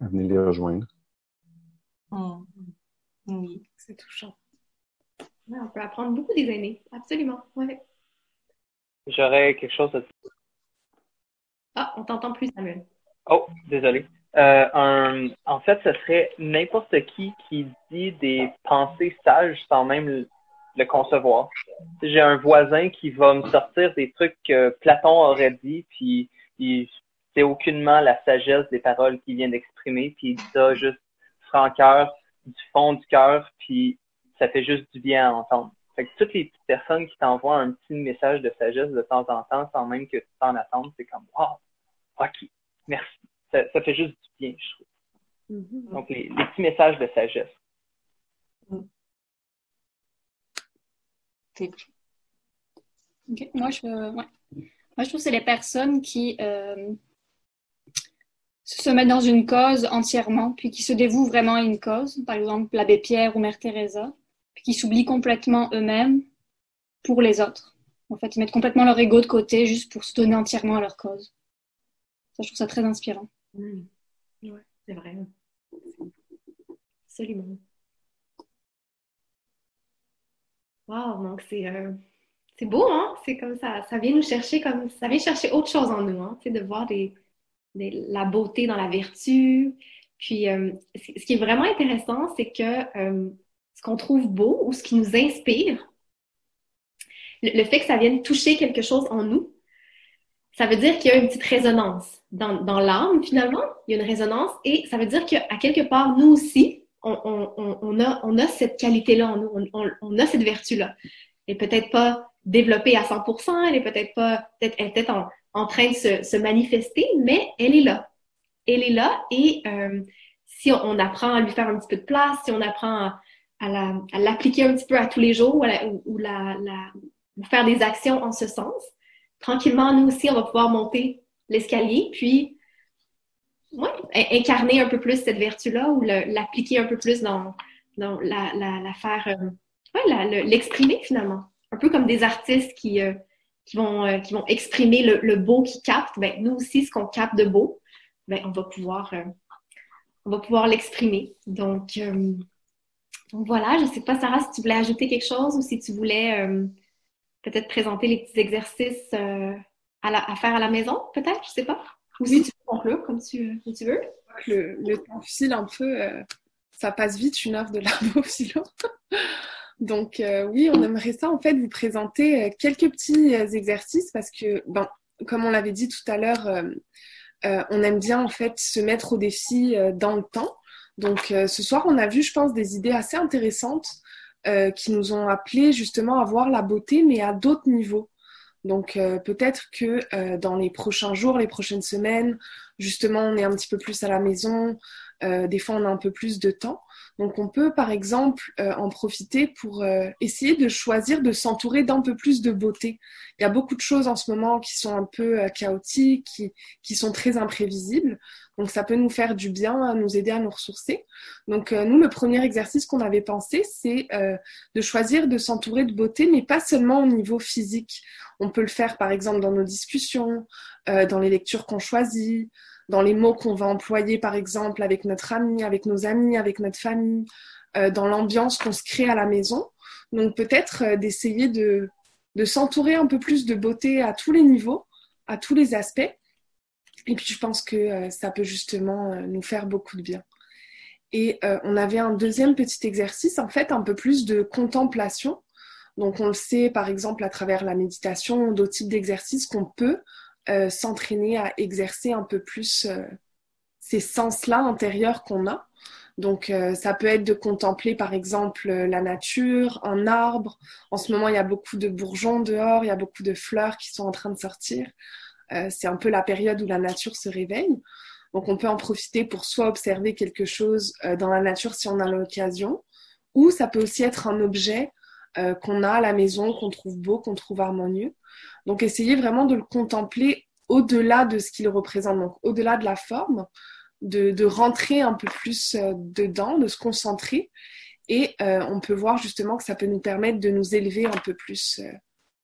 à venir les rejoindre. Mmh. Oui, c'est touchant on peut apprendre beaucoup des aînés, absolument. J'aurais quelque chose à dire. Ah, on t'entend plus, Samuel. Oh, désolé. Euh, en fait, ce serait n'importe qui qui dit des pensées sages sans même le, concevoir. J'ai un voisin qui va me sortir des trucs que Platon aurait dit, puis il, c'est aucunement la sagesse des paroles qu'il vient d'exprimer, puis il dit ça juste franc cœur, du fond du cœur, puis ça fait juste du bien à entendre. Fait que toutes les petites personnes qui t'envoient un petit message de sagesse de temps en temps, sans même que tu t'en attendes, c'est comme Wow, ok, merci. Ça, ça, fait juste du bien, je trouve. Mm-hmm. Donc, les, les, petits messages de sagesse. Okay. Moi, je, ouais. Moi, je trouve que c'est les personnes qui euh, se mettent dans une cause entièrement, puis qui se dévouent vraiment à une cause. Par exemple, l'abbé Pierre ou Mère Teresa, qui s'oublient complètement eux-mêmes pour les autres. En fait, ils mettent complètement leur ego de côté juste pour se donner entièrement à leur cause. Ça, je trouve ça très inspirant. Mmh. C'est vrai. Absolument. Wow, donc c'est euh, c'est beau, hein? C'est comme ça, ça vient nous chercher comme ça vient chercher autre chose en nous, hein? de voir des, la beauté dans la vertu. Puis euh, ce qui est vraiment intéressant, c'est que euh, ce qu'on trouve beau ou ce qui nous inspire, le, fait que ça vienne toucher quelque chose en nous, ça veut dire qu'il y a une petite résonance dans, dans l'âme, finalement. Il y a une résonance et ça veut dire qu'à quelque part, nous aussi, on, on, on, a, on a cette qualité-là en nous, on, a cette vertu-là. Elle n'est peut-être pas développée à 100%, elle est peut-être pas, peut-être, peut-être en, en, train de se, se, manifester, mais elle est là. Elle est là et euh, si on, apprend à lui faire un petit peu de place, si on apprend à, à l'appliquer un petit peu à tous les jours ou, faire des actions en ce sens. Tranquillement, nous aussi, on va pouvoir monter l'escalier, puis incarner un peu plus cette vertu-là ou l'appliquer un peu plus dans, la, faire, euh, l'exprimer finalement. Un peu comme des artistes qui, euh, vont, euh, qui vont exprimer le, le beau qu'ils captent. Ben, nous aussi, ce qu'on capte de beau, ben, on va pouvoir, on va pouvoir l'exprimer. Donc, donc voilà, je ne sais pas, Sarah, si tu voulais ajouter quelque chose ou si tu voulais euh, peut-être présenter les petits exercices euh, à, faire à la maison, peut-être, je ne sais pas. Ou si tu veux conclure comme tu, veux. Le, temps file un peu, euh, ça passe vite une heure de l'arbre philo. Donc oui, on aimerait ça en fait vous présenter quelques petits exercices parce que, ben, comme on l'avait dit tout à l'heure, on aime bien en fait se mettre au défi dans le temps. Donc euh, ce soir, on a vu, je pense, des idées assez intéressantes euh, qui nous ont appelé justement à voir la beauté, mais à d'autres niveaux. Donc euh, peut-être que dans les prochains jours, les prochaines semaines, justement, on est un petit peu plus à la maison, des fois on a un peu plus de temps. Donc on peut par exemple euh, en profiter pour euh, essayer de choisir de s'entourer d'un peu plus de beauté. Il y a beaucoup de choses en ce moment qui sont un peu euh, chaotiques, qui, qui sont très imprévisibles. Donc ça peut nous faire du bien, nous aider à nous ressourcer. Donc nous, le premier exercice qu'on avait pensé, c'est de choisir de s'entourer de beauté, mais pas seulement au niveau physique. On peut le faire par exemple dans nos discussions, dans les lectures qu'on choisit, dans les mots qu'on va employer, par exemple, avec notre ami, avec nos amis, avec notre famille, euh, dans l'ambiance qu'on se crée à la maison. Donc peut-être euh, d'essayer de, s'entourer un peu plus de beauté à tous les niveaux, à tous les aspects. Et puis je pense que euh, ça peut justement nous faire beaucoup de bien. Et on avait un deuxième petit exercice, en fait, un peu plus de contemplation. Donc on le sait, par exemple, à travers la méditation, d'autres types d'exercices qu'on peut euh, s'entraîner à exercer un peu plus euh, ces sens-là intérieurs qu'on a. Donc euh, ça peut être de contempler par exemple la nature, un arbre. En ce moment, il y a beaucoup de bourgeons dehors, il y a beaucoup de fleurs qui sont en train de sortir. c'est un peu la période où la nature se réveille. Donc on peut en profiter pour soit observer quelque chose dans la nature si on a l'occasion, ou ça peut aussi être un objet qu'on a à la maison, qu'on trouve beau, qu'on trouve harmonieux. Donc, essayez vraiment de le contempler au-delà de ce qu'il représente, donc au-delà de la forme, de, rentrer un peu plus euh, dedans, de se concentrer. Et euh, on peut voir justement que ça peut nous permettre de nous élever un peu plus euh,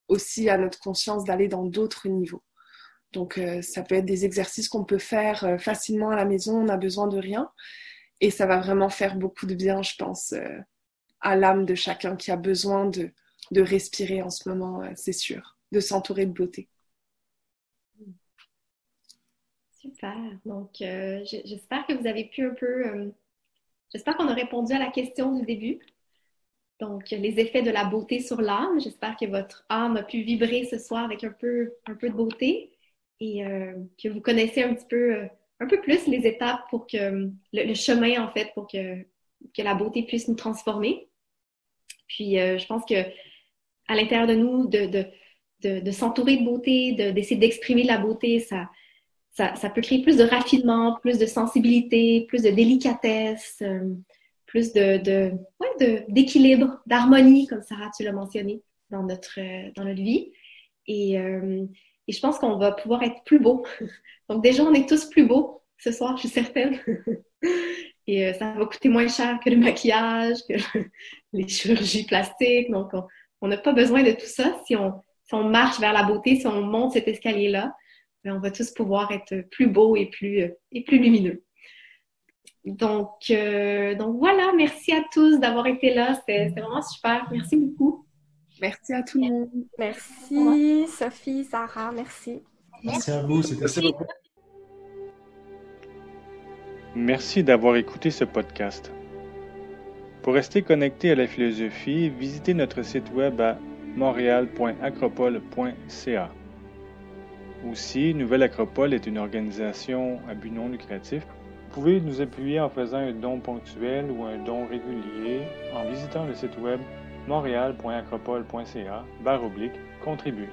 aussi à notre conscience, d'aller dans d'autres niveaux. Donc, ça peut être des exercices qu'on peut faire facilement à la maison, on n'a besoin de rien. Et ça va vraiment faire beaucoup de bien, je pense, à l'âme de chacun qui a besoin de, respirer en ce moment, c'est sûr de s'entourer de beauté. Super. Donc, euh, j'espère que vous avez pu un peu. Euh, j'espère qu'on a répondu à la question du début. Donc, les effets de la beauté sur l'âme. J'espère que votre âme a pu vibrer ce soir avec un peu, un peu de beauté. et que vous connaissez un petit peu, un peu plus les étapes pour que le, chemin, en fait, pour que, que la beauté puisse nous transformer. Puis, je pense que à l'intérieur de nous, de, de, de, s'entourer de beauté, d'essayer d'exprimer la beauté, ça, ça, ça, peut créer plus de raffinement, plus de sensibilité, plus de délicatesse, plus de, ouais, d'équilibre, d'harmonie, comme Sarah, tu l'as mentionné, dans notre, dans notre vie. Et, euh, et je pense qu'on va pouvoir être plus beau. Donc déjà, on est tous plus beaux ce soir, je suis certaine. Et euh, ça va coûter moins cher que le maquillage, que les chirurgies plastiques. Donc, on n'a pas besoin de tout ça. Si on, si on marche vers la beauté, si on monte cet escalier-là, ben, on va tous pouvoir être plus beaux et plus, et plus lumineux. Donc, euh, donc voilà, merci à tous d'avoir été là. C'était vraiment super. Merci beaucoup. Merci à tout le monde. Merci Sophie, Sarah, merci. Merci à vous, c'était beaucoup. Merci d'avoir écouté ce podcast. Pour rester connecté à la philosophie, visitez notre site web à montréal.acropole.ca. Aussi, Nouvelle Acropole est une organisation à but non lucratif vous pouvez nous appuyer en faisant un don ponctuel ou un don régulier en visitant le site web montréal.acropole.ca barre oblique contribuer.